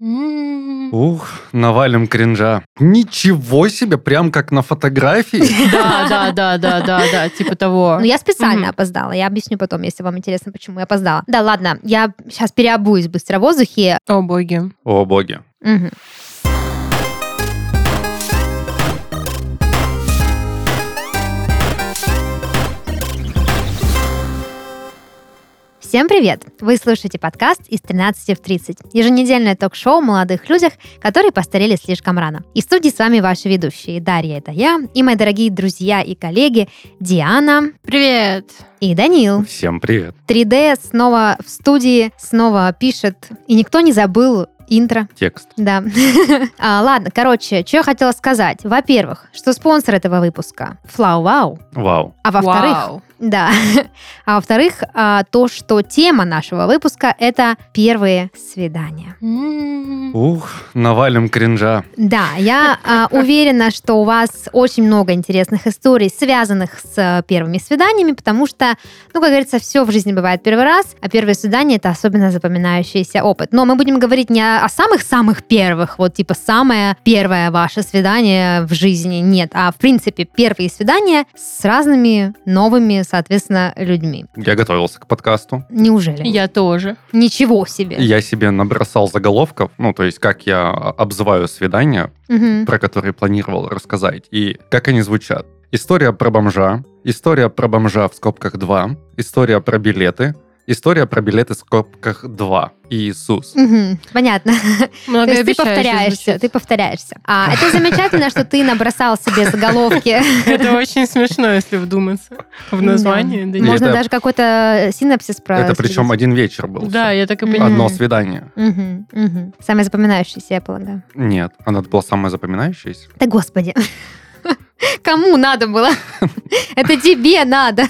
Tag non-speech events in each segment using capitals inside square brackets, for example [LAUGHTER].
Ух, навалим кринжа. Ничего себе, прям как на фотографии. [LAUGHS] Да, да, да, да, да, да, типа того. Ну, я специально опоздала. Я объясню потом, если вам интересно, почему я опоздала. Да, ладно, я сейчас переобуюсь быстро в воздухе. О, боги. О, боги. Мгм. Всем привет! Вы слушаете подкаст из 13 в 30. Еженедельное ток-шоу о молодых людях, которые постарели слишком рано. И в студии с вами ваши ведущие. Дарья, это я, и мои дорогие друзья и коллеги Диана Привет. и Данил. Всем привет. 3D снова в студии, снова пишет. И никто не забыл интро. Текст. Да. [LAUGHS] А, ладно, короче, что я хотела сказать. Во-первых, что спонсор этого выпуска Флау Вау. Вау. А во-вторых, Вау. Да. [LAUGHS] А во-вторых, а, то, что тема нашего выпуска это первые свидания. Ух, навалим кринжа. Да, я а, уверена, что у вас очень много интересных историй, связанных с э, первыми свиданиями, потому что, ну, как говорится, все в жизни бывает первый раз, а первые свидания это особенно запоминающийся опыт. Но мы будем говорить не о самых-самых первых, вот типа самое первое ваше свидание в жизни, нет, а в принципе первые свидания с разными новыми, соответственно, людьми. Я готовился к подкасту. Неужели? Я тоже. Ничего себе. Я себе набросал заголовков, ну, то есть как я обзываю свидания, Мгм. про которые планировал рассказать, и как они звучат. История про бомжа, история про бомжа в скобках 2, история про билеты, история про билеты в скобках 2 и Иисус. Мгм. Понятно. То есть ты повторяешься, ты повторяешься. А, это замечательно, что ты набросал себе заголовки. Это очень смешно, если вдуматься в название. Да. Можно это- даже какой-то синапсис про. Это причем один вечер был. Да, я так и понимаю. Одно свидание. Мгм, мгм. Самое запоминающееся, я полагаю. Нет, она была самая запоминающаяся. Да господи. [LAUGHS] Кому надо было? [LAUGHS] Это тебе надо.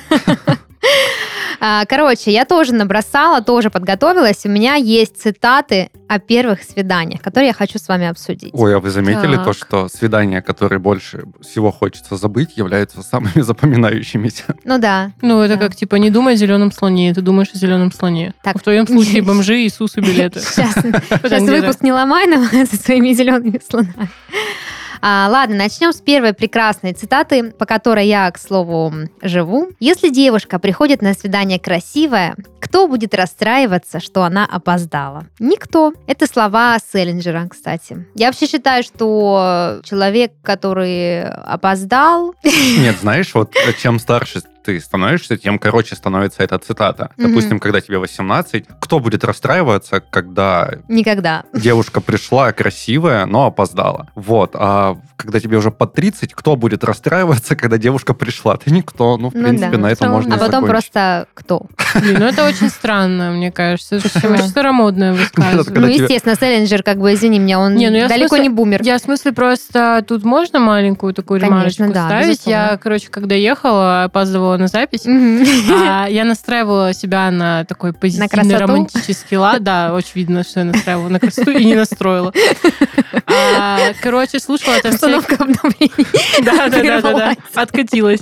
А, Короче, я тоже набросала, тоже подготовилась. У меня есть цитаты о первых свиданиях, которые я хочу с вами обсудить. Ой, а вы заметили Так. то, что свидания, которые больше всего хочется забыть, являются самыми [LAUGHS] запоминающимися? Ну да. Ну, это Да. как, типа, не думай о зеленом слоне, ты думаешь о зеленом слоне. Так. В твоем случае [LAUGHS] бомжи, Иисус и билеты. Сейчас, [LAUGHS] выпуск не ломай нам со своими зелеными слонами. А, ладно, начнем с первой прекрасной цитаты, по которой я, к слову, живу. Если девушка приходит на свидание красивая, кто будет расстраиваться, что она опоздала? Никто. Это слова Селлинджера, кстати. Я вообще считаю, что человек, который опоздал... Нет, знаешь, вот чем старше ты становишься, тем короче становится эта цитата. Мгм. Допустим, когда тебе 18, кто будет расстраиваться, когда Никогда. девушка пришла красивая, но опоздала? Вот. А когда тебе уже под 30, кто будет расстраиваться, когда девушка пришла? Ты никто. Ну, в Ну принципе, да. на этом можно А потом закончить. просто кто? Блин, ну это очень странно, мне кажется. Это очень старомодное Ну, высказывание. тебе- естественно, Селлинджер, как бы, извини меня, он ну далеко не бумер. Я в смысле просто тут можно маленькую такую ремарочку ставить? Я, короче, когда ехала, опаздывала на запись, Мгм. а я настраивала себя на такой позитивный красоту? романтический лад. Да, очень видно, что я настраивала на красоту и не настроила. А, Короче, слушала там. Установка обновлений. Да, да, да, да. Откатилась.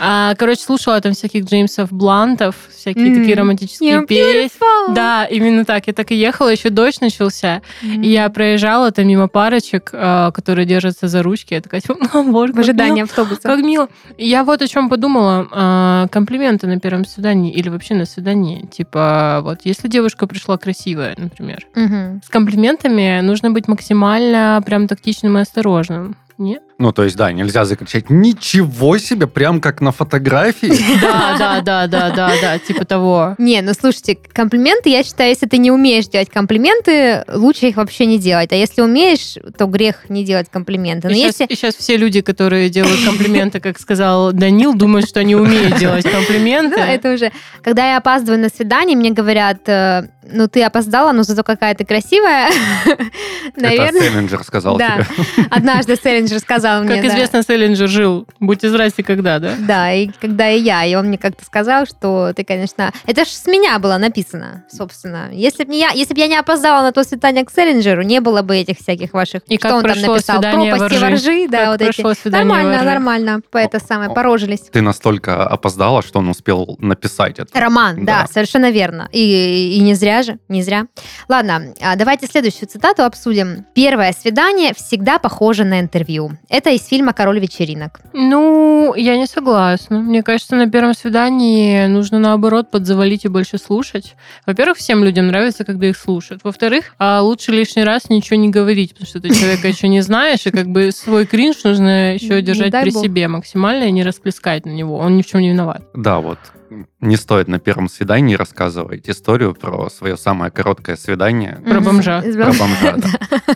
А, Короче, слушала там всяких Джеймсов Блантов, всякие Мгм. такие романтические песни. Да, именно так. Я так и ехала, еще дождь начался. Мгм. И я проезжала там мимо парочек, э, которые держатся за ручки. Я такая, типа, «О, [LAUGHS] боже, в ожидании автобуса. Как мило. Я вот о чем подумала. Э, Комплименты на первом свидании или вообще на свидании. Типа, вот, если девушка пришла красивая, например, Мгм. с комплиментами нужно быть максимально прям тактичным и осторожным. Нет? Ну, то есть, да, нельзя закричать «Ничего себе!» прям как на фотографии. [LAUGHS] Да, да, да, да, да, да, типа того. Не, ну слушайте, комплименты, я считаю, если ты не умеешь делать комплименты, лучше их вообще не делать. А если умеешь, то грех не делать комплименты. Но И сейчас, все люди, которые делают комплименты, как сказал Данил, думают, что они умеют делать [LAUGHS] комплименты. Ну, это уже... Когда я опаздываю на свидание, мне говорят, э, ну ты опоздала, но зато какая ты красивая. [LAUGHS] Это Наверное, Селлинджер сказал Да. тебе. однажды Селлинджер сказал сказал мне, Как да. известно, Селлинджер жил. Будьте здрасте, когда, да? Да, и когда и я, и он мне как-то сказал, что ты, конечно... Это ж с меня было написано, собственно. Если бы я, если б я не опоздала на то свидание к Селлинджеру, не было бы этих всяких ваших... И что как он там написал? Пропасти ржи? воржи, да, Как вот эти. Нормально, во ржи? нормально. По это самое, порожились. Ты настолько опоздала, что он успел написать это. Роман, да, Да. совершенно верно. И, и не зря же, не зря. Ладно, а давайте следующую цитату обсудим. Первое свидание всегда похоже на интервью. Это из фильма «Король вечеринок». Ну, я не согласна. Мне кажется, на первом свидании нужно, наоборот, подзавалить и больше слушать. Во-первых, всем людям нравится, когда их слушают. Во-вторых, а лучше лишний раз ничего не говорить, потому что ты человека [LAUGHS] еще не знаешь, и как бы свой кринж нужно еще Не держать при себе максимально и не расплескать на него. Он ни в чем не виноват. Да, вот. Не стоит на первом свидании рассказывать историю про свое самое короткое свидание. Про бомжа. Про бом- бомжа, да. [LAUGHS]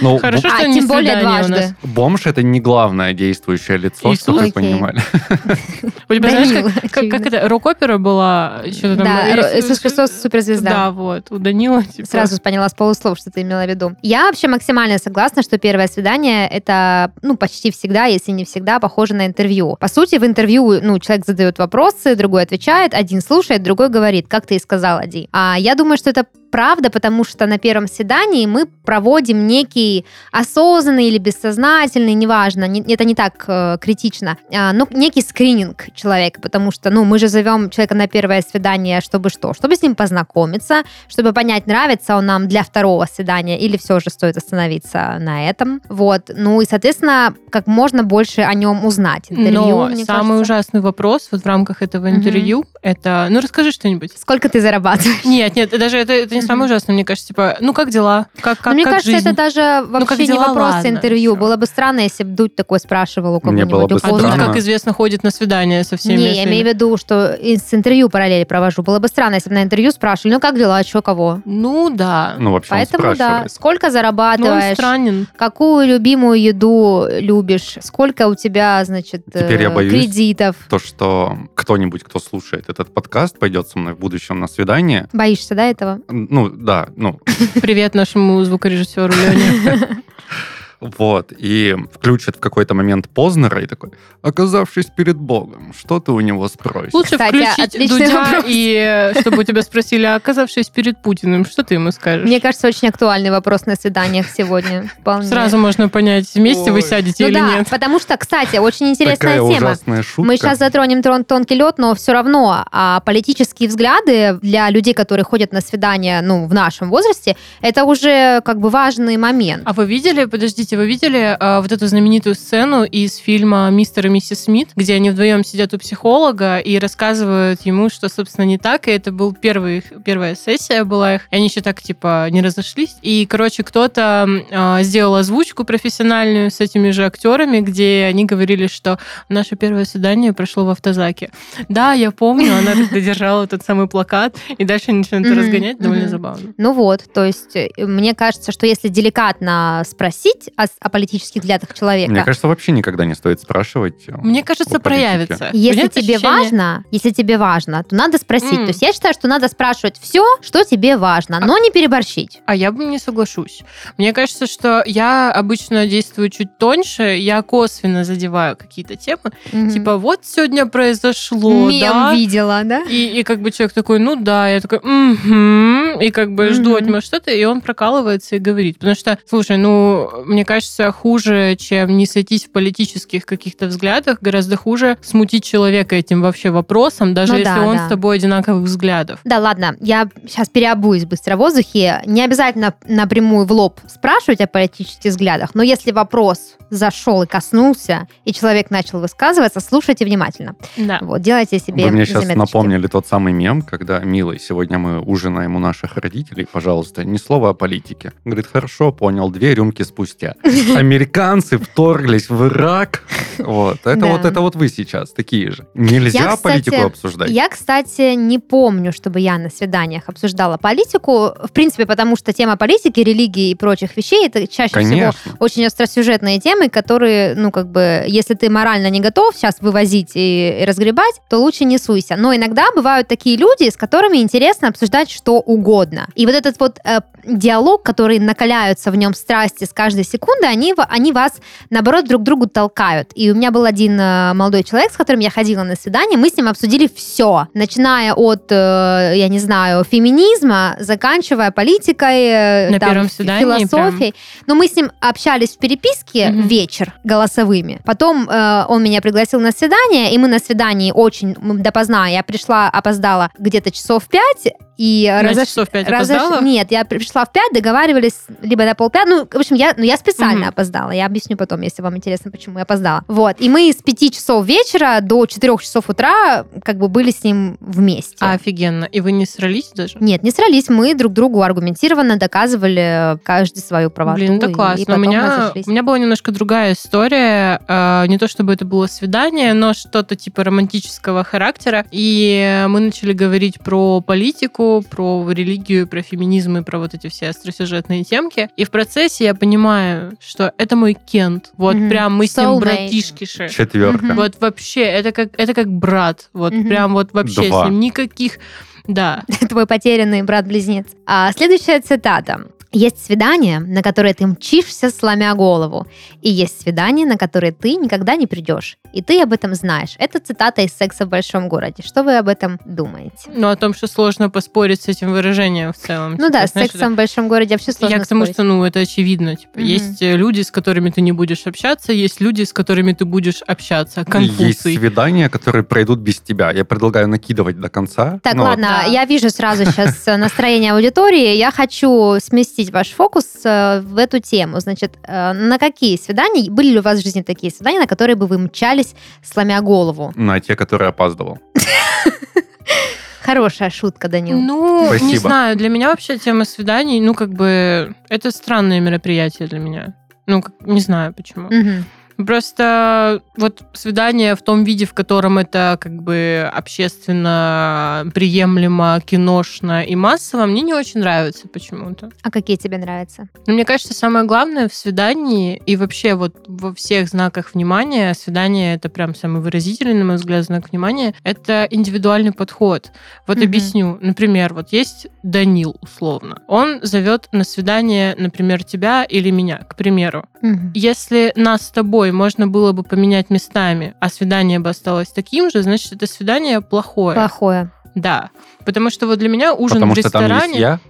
Ну, Хорошо, б- что А, не тем более дважды. бомж это не главное действующее лицо, Иисус? чтобы вы понимали. [LAUGHS] У тебя, знаешь, как, как, очевидно. как это, рок-опера была? Да, э, Иисус Христос суперзвезда. Да, вот, у Данила. Типа, Сразу поняла с полуслов, что ты имела в виду. Я вообще максимально согласна, что первое свидание это, ну, почти всегда, если не всегда, похоже на интервью. По сути, в интервью, ну, человек задает вопросы, другой отвечает, один слушает, другой говорит, как ты и сказала, Ди. А я думаю, что это правда, потому что на первом свидании мы проводим некий осознанный или бессознательный, неважно, не- это не так э, критично, а, но некий скрининг человека, потому что, ну, мы же зовем человека на первое свидание, чтобы что? Чтобы с ним познакомиться, чтобы понять, нравится он нам для второго свидания или все же стоит остановиться на этом. Вот. Ну и, соответственно, как можно больше о нем узнать. Интервью, Но самый кажется. ужасный вопрос вот в рамках этого интервью это... Ну, расскажи что-нибудь. Сколько ты зарабатываешь? Нет, нет, даже это, это не самое ужасное, мне кажется, типа, ну как дела? Как, как, мне как кажется, жизнь? это даже вообще как не дела, вопрос ладно, интервью. всё. Было бы странно, если бы Дудь такой спрашивал у Мне кого-нибудь. было бы А Дудь, как известно, ходит на свидания со всеми. Не, я имею в виду, что с интервью параллели провожу. Было бы странно, если бы на интервью спрашивали, ну как дела, что, кого? Ну, да. Ну, вообще, он Поэтому да, сколько Ну, он зарабатываешь, странен. какую любимую еду любишь, сколько у тебя, значит, Теперь я э, боюсь. кредитов. То, что кто-нибудь, кто слушает этот подкаст, пойдет со мной в будущем на свидание. Боишься, да, этого? Ну, да, ну, Привет нашему звукорежиссеру Лене. [LAUGHS] вот. И включит в какой-то момент Познера и такой, оказавшись перед Богом, что ты у него спросишь? Лучше Кстати, включить Дудя, вопрос. и [LAUGHS] чтобы у тебя спросили, а оказавшись перед Путиным, что ты ему скажешь? Мне кажется, очень актуальный вопрос на свиданиях сегодня. Вполне. Сразу можно понять, вместе вы Ой. сядете Ну или да, нет. потому что, кстати, очень интересная Такая тема. ужасная шутка. Мы сейчас затронем трон- тонкий лед, но все равно а, политические взгляды для людей, которые ходят на свидания, ну, в нашем возрасте, это уже как бы важный момент. А вы видели, подождите, вы видели а, вот эту знаменитую сцену из фильма «Мистер и миссис Смит», где они вдвоем сидят у психолога и рассказывают ему, что, собственно, не так, и это был первый, их- первая сессия была их, и они еще так, типа, не разошлись. И, короче, кто-то а, сделал озвучку профессиональную с этими же актерами, где они говорили, что наше первое свидание прошло в автозаке. Да, я помню, она тогда держала тот самый плакат, и дальше они начинают разгонять, довольно забавно. Ну вот, то есть э, мне кажется, что если деликатно спросить о, о политических взглядах человека, Мне кажется, вообще никогда не стоит спрашивать. э, Мне кажется, проявится. Если Нет тебе ощущения? важно, если тебе важно, то надо спросить. М. То есть я считаю, что надо спрашивать все, что тебе важно, но не переборщить. А я бы не соглашусь. Мне кажется, что я обычно действую чуть тоньше, я косвенно задеваю какие-то темы. Мгм. Типа, вот сегодня произошло, Мем да? видела, да? И, и как бы человек такой, ну да, я такой, угу, и как бы жду Мгм. от него что-то, и он прокалывается и говорит. Потому что, слушай, ну, мне кажется, хуже, чем не сойтись в политических каких-то взглядах, гораздо хуже смутить человека этим вообще вопросом, даже Ну если да, он да. с тобой одинаковых взглядов. Да, ладно, я сейчас переобуюсь быстро в воздухе. Не обязательно напрямую в лоб спрашивать о политических взглядах, но если вопрос зашел и коснулся, и человек начал высказываться, слушайте внимательно. Да. Вот, делайте себе Вы мне сейчас заметочки. напомнили тот самый мем, когда, милый, сегодня мы ужинаем у наших родителей, пожалуйста, ни слова о политике. Говорит, хорошо, понял, две рюмки спустя. Американцы вторглись в Ирак. Вот, это Да. вот это вот вы сейчас такие же. Нельзя Я, кстати, политику обсуждать. Я, кстати, не помню, чтобы я на свиданиях обсуждала политику. В принципе, потому что тема политики, религии и прочих вещей это чаще всего Конечно. очень остросюжетные темы, которые, ну, как бы, если ты морально не готов сейчас вывозить и, и разгребать, то лучше не суйся. Но иногда бывают такие люди, с которыми интересно обсуждать что угодно. И вот этот вот э, диалог, который накаляются в нем страсти с каждой секундой, секунды, они, они вас, наоборот, друг другу толкают. И у меня был один э, молодой человек, с которым я ходила на свидание, мы с ним обсудили все, начиная от, э, я не знаю, феминизма, заканчивая политикой, э, На там, первом свидании философией. Но мы с ним общались в переписке Мгм. вечер голосовыми. Потом э, он меня пригласил на свидание, и мы на свидании очень допоздна. Я пришла, опоздала где-то часов пять, и На разош- часов пять разош- опоздала? Нет, я пришла в пять, договаривались либо на полпять. Ну, в общем, я, ну, я специально Мгм. опоздала. Я объясню потом, если вам интересно, почему я опоздала. Вот. И мы с пяти часов вечера до четырех часов утра как бы были с ним вместе. Офигенно. И вы не срались даже? Нет, не срались. Мы друг другу аргументированно доказывали каждый свою правоту. Блин, это классно. И, у, меня, у меня была немножко другая история. Э, не то чтобы это было свидание, но что-то типа романтического характера. И мы начали говорить про политику, про религию, про феминизм и про вот эти все остросюжетные темки. И в процессе я понимаю, что это мой Кент. Вот Мгм. прям мы с ним Soulmate. братишкиши. Четверка. Мгм. Вот вообще, это как, это как брат. Вот Мгм. прям вот вообще Два. с ним никаких... Да. [LAUGHS] Твой потерянный брат-близнец. А, следующая цитата. Есть свидание, на которое ты мчишься, сломя голову. И есть свидание, на которое ты никогда не придешь. И ты об этом знаешь. Это цитата из «Секса в большом городе». Что вы об этом думаете? Но о том, что сложно поспорить с этим выражением в целом. Ну Типа, да, с знаешь, «Сексом в большом городе» вообще сложно Я к тому, спорить. что, ну, это очевидно. Типа, Мгм. есть э, люди, с которыми ты не будешь общаться, есть люди, с которыми ты будешь общаться. Есть Конфуций. свидания, которые пройдут без тебя. Я предлагаю накидывать до конца. Так, Ну, ладно, да. я вижу сразу сейчас настроение аудитории. Я хочу сместить ваш фокус э, в эту тему. Значит, э, на какие свидания, были ли у вас в жизни такие свидания, на которые бы вы мчались, сломя голову? На те, которые опаздывал. [LAUGHS] Хорошая шутка, Данил. Ну, не Спасибо. знаю, для меня вообще тема свиданий, ну, как бы, это странное мероприятие для меня. Ну, как- не знаю почему. Мгм. Просто вот свидание в том виде, в котором это как бы общественно приемлемо, киношно и массово, мне не очень нравится почему-то. А какие тебе нравятся? Но мне кажется, самое главное в свидании и вообще вот во всех знаках внимания, свидание это прям самый выразительный, на мой взгляд, знак внимания, это индивидуальный подход. Вот Мгм. объясню. Например, вот есть Данил, условно. Он зовет на свидание, например, тебя или меня, к примеру. Мгм. Если нас с тобой можно было бы поменять местами, а свидание бы осталось таким же, значит, это свидание плохое. Плохое. Да. Потому что вот для меня ужин Потому в что там ресторане... есть я.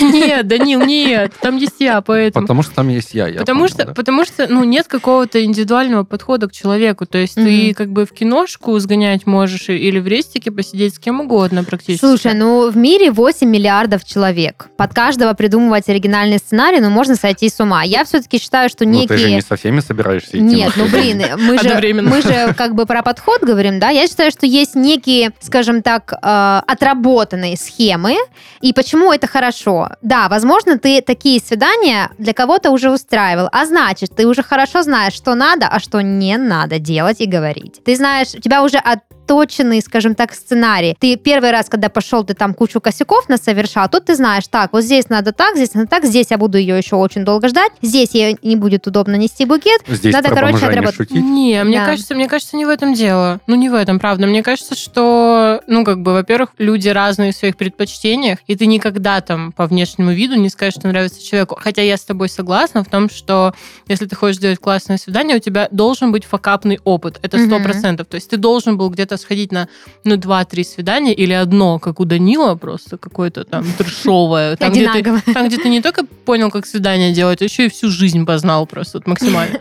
Нет, Данил, нет, там есть я, поэтому. Потому что там есть я. я потому понял, что, да. потому что, ну, нет какого-то индивидуального подхода к человеку. То есть ты как бы в киношку сгонять можешь или в рестике посидеть с кем угодно практически. Слушай, ну в мире 8 миллиардов человек. Под каждого придумывать оригинальный сценарий, ну можно сойти с ума. Я все-таки считаю, что Ну, ты же некие... не со всеми собираешься идти. Нет, ну блин, мы же, мы же как бы про подход говорим, да? Я считаю, что есть некие, скажем так, э, отработанные схемы, и почему это хорошо. Да, возможно, ты такие свидания для кого-то уже устраивал, а значит, ты уже хорошо знаешь, что надо, а что не надо делать и говорить. Ты знаешь, у тебя уже отточенный, скажем так, сценарий. Ты первый раз, когда пошел, ты там кучу косяков насовершал, тут ты знаешь, так, вот здесь надо так, здесь надо так, здесь я буду ее еще очень долго ждать, здесь ей не будет удобно нести букет, Здесь Надо, про короче, отработать. шутить. Не, мне Да. кажется, мне кажется, не в этом дело. Ну, не в этом, правда. Мне кажется, что, ну, как бы, во-первых, люди разные в своих предпочтениях, и ты никогда там по внешнему виду не скажешь, что нравится человеку. Хотя я с тобой согласна в том, что если ты хочешь сделать классное свидание, у тебя должен быть факапный опыт. Это сто процентов. То есть ты должен был где-то сходить на, ну, два-три свидания или одно, как у Данила, просто какое-то там трешовое. Там, где ты там, где ты не только понял, как свидание делать, а еще и всю жизнь познал просто вот максимально.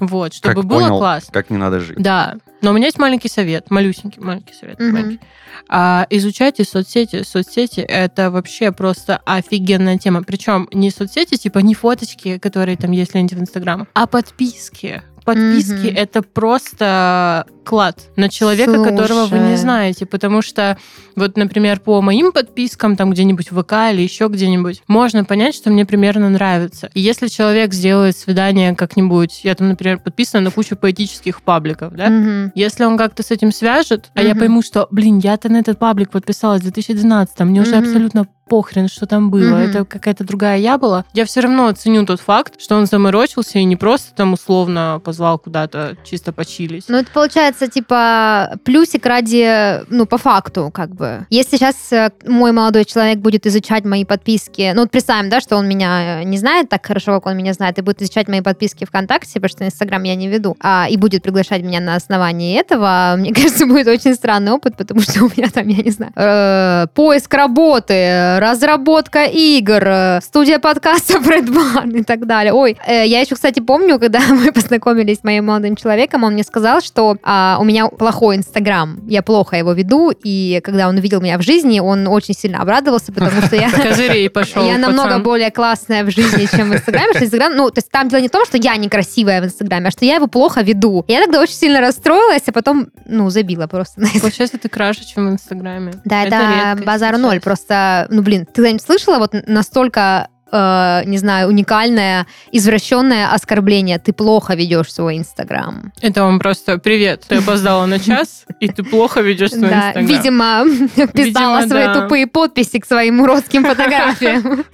Вот, чтобы Как было понял, классно. Как не надо жить. Да. Но у меня есть маленький совет, малюсенький маленький совет. Мгм. маленький. А, изучайте соцсети. Соцсети это вообще просто офигенная тема. Причем не соцсети, типа не фоточки, которые там есть ленте в Инстаграм, а подписки. Подписки Мгм. это просто клад на человека, которого вы не Слушай. знаете. Потому что, вот, например, по моим подпискам, там где-нибудь в ВК или еще где-нибудь, можно понять, что мне примерно нравится. И если человек сделает свидание как-нибудь, я там, например, подписана на кучу поэтических пабликов, да, Мгм. если он как-то с этим свяжет, а я пойму, что, блин, я-то на этот паблик подписалась в 2012, мне уже Мгм. абсолютно похрен, что там было, Мгм. это какая-то другая я была, я все равно оценю тот факт, что он заморочился и не просто там условно позвал куда-то чисто почилить. Ну, это получается, типа, плюсик ради, ну, по факту, как бы. Если сейчас э, мой молодой человек будет изучать мои подписки, ну, вот представим, да, что он меня не знает так хорошо, как он меня знает, и будет изучать мои подписки ВКонтакте, потому что Инстаграм я не веду, а, и будет приглашать меня на основании этого, мне [LAUGHS] кажется, будет очень странный опыт, потому что у меня там, я не знаю, э, поиск работы, разработка игр, э, студия подкаста [LAUGHS] Брэд Барн и так далее. Ой, э, я еще, кстати, помню, когда [LAUGHS] мы познакомились с моим молодым человеком, он мне сказал, что а, у меня плохой Инстаграм, я плохо его веду, и когда он увидел меня в жизни, он очень сильно обрадовался, потому что я... [LAUGHS] Пошел. Я намного более классная в жизни, чем в Инстаграме, что Инстаграм, ну, то есть там дело не в том, что я некрасивая в Инстаграме, а что я его плохо веду. Я тогда очень сильно расстроилась, а потом, ну, забила просто. Получается, ты краше, чем в Инстаграме. Да, это, базар ноль. Просто, ну, блин, ты когда-нибудь слышала вот настолько э, не знаю, уникальное, извращенное оскорбление. Ты плохо ведешь свой Инстаграм. Это он просто привет. Ты опоздала на час, и ты плохо ведешь свой Да, Инстаграм. видимо, писала свои да. тупые подписи к своим уродским фотографиям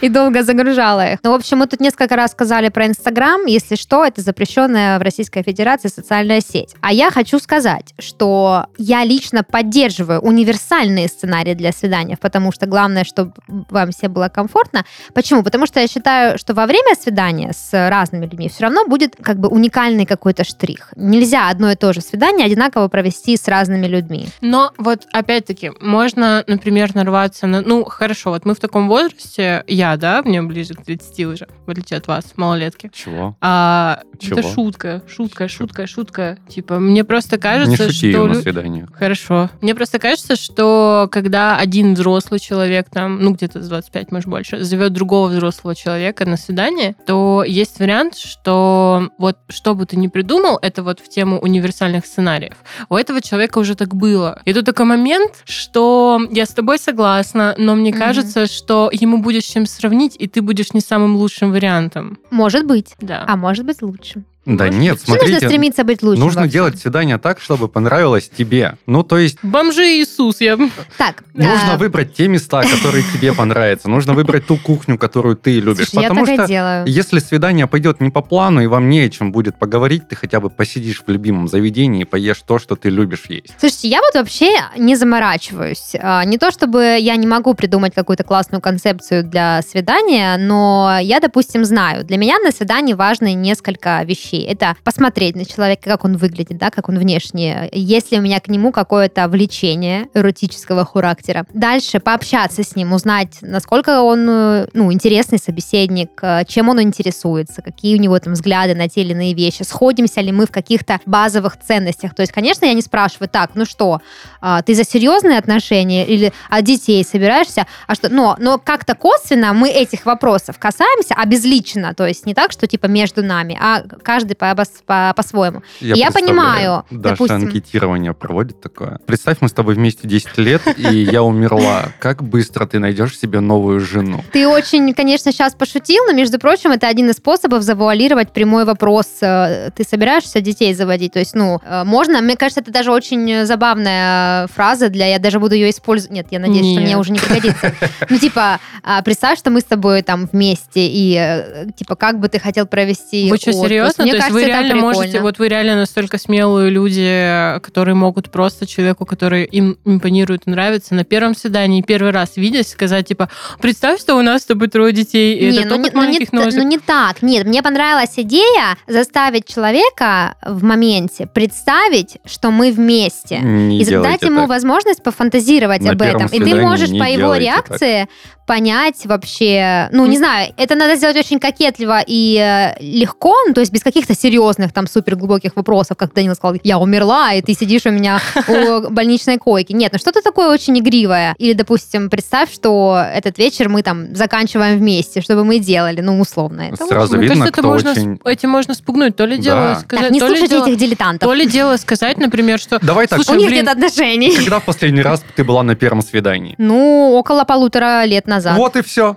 и долго загружала их. Ну, в общем, мы тут несколько раз сказали про Инстаграм. Если что, это запрещенная в Российской Федерации социальная сеть. А я хочу сказать, что я лично поддерживаю универсальные сценарии для свиданий, потому что главное, чтобы вам все было комфортно. Почему? Потому что я считаю, что во время свидания с разными людьми все равно будет как бы уникальный какой-то штрих. Нельзя одно и то же свидание одинаково провести с разными людьми. Но вот опять-таки, можно, например, нарваться на... Ну, хорошо, вот мы в таком возрасте, я, да, мне ближе к 30 уже, в отличие от вас, малолетки. Чего? А, Чего? это шутка, шутка, шутка, шутка. Типа, мне просто кажется, Не шути что... на свиданиях. Хорошо. Мне просто кажется, что когда один взрослый человек, там, ну, где-то с 25, может, больше, зовет другого взрослого человека на свидание, то есть вариант, что вот что бы ты ни придумал, это вот в тему универсальных сценариев. У этого человека уже так было. И тут такой момент, что я с тобой согласна, но мне Мгм. кажется, что ему будет с чем сравнить, и ты будешь не самым лучшим вариантом. Может быть. Да. А может быть лучше. Да Может нет. Почему нужно смотрите, стремиться быть лучше? нужно делать свидание так, чтобы понравилось тебе. Ну, то есть Бомжи Иисус, я... Так, [LAUGHS] нужно а, выбрать те места, которые тебе понравятся. Нужно выбрать ту кухню, которую ты любишь. слушай, я Потому так и что делаю. если свидание пойдет не по плану, и вам не о чем будет поговорить, ты хотя бы посидишь в любимом заведении и поешь то, что ты любишь есть. Слушайте, я вот вообще не заморачиваюсь. А, Не то чтобы я не могу придумать какую-то классную концепцию для свидания, но я, допустим, знаю, для меня на свидании важны несколько вещей. Это посмотреть на человека, как он выглядит, да, как он внешне, есть ли у меня к нему какое-то влечение эротического характера. Дальше пообщаться с ним, узнать, насколько он, ну, интересный собеседник, чем он интересуется, какие у него там взгляды на те или иные вещи, сходимся ли мы в каких-то базовых ценностях. То есть, конечно, я не спрашиваю, так, ну что, а, ты за серьезные отношения или от детей собираешься? А что, но, но как-то косвенно мы этих вопросов касаемся, а безлично, то есть не так, что типа между нами, а каждый по- по- по-своему. Я представляю, понимаю, Даша допустим- анкетирование проводит такое. Представь, мы с тобой вместе 10 лет, и я умерла. Как быстро ты найдешь себе новую жену? Ты очень, конечно, сейчас пошутил, но, между прочим, это один из способов завуалировать прямой вопрос. э, Ты собираешься детей заводить? То есть, ну, э, можно, мне кажется, это даже очень забавная фраза для... Я даже буду ее использовать. Нет, я надеюсь, что мне уже не пригодится. Ну, типа, а, представь, что мы с тобой там вместе, и, э, типа, как бы ты хотел провести Вы что, серьезно? Мне То есть кажется, вы это реально можете, вот вы реально настолько смелые люди, которые могут просто человеку, который им импонирует и нравится, на первом свидании, первый раз видясь, сказать, типа, представь, что у нас с тобой трое детей, и Не, это ну, не, ну, не, ну не так. Нет, мне понравилась идея заставить человека в моменте представить, что мы вместе. Не и дать делайте ему так. возможность пофантазировать На об этом. И ты можешь по его реакции понять вообще, ну, не знаю, это надо сделать очень кокетливо и э, легко, ну, то есть без каких-то серьезных там супер глубоких вопросов, как Данил сказал, я умерла, и ты сидишь у меня у [LAUGHS] больничной койки. Нет, ну что-то такое очень игривое. Или, допустим, представь, что этот вечер мы там заканчиваем вместе, что бы мы делали, ну, условно. Это Сразу Мне видно, кажется, это кто можно, очень... этим можно спугнуть. То ли Да. дело Так, сказать, не то, ли слушайте дело, этих дилетантов. то ли дело сказать, например, что Давай так, У Слушай, них блин, нет отношений. когда в последний раз ты была на первом свидании? Ну, около полутора лет назад. Вот и все.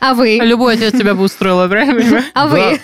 А вы? любой отец тебя бы устроил, правильно? [LAUGHS] А вы?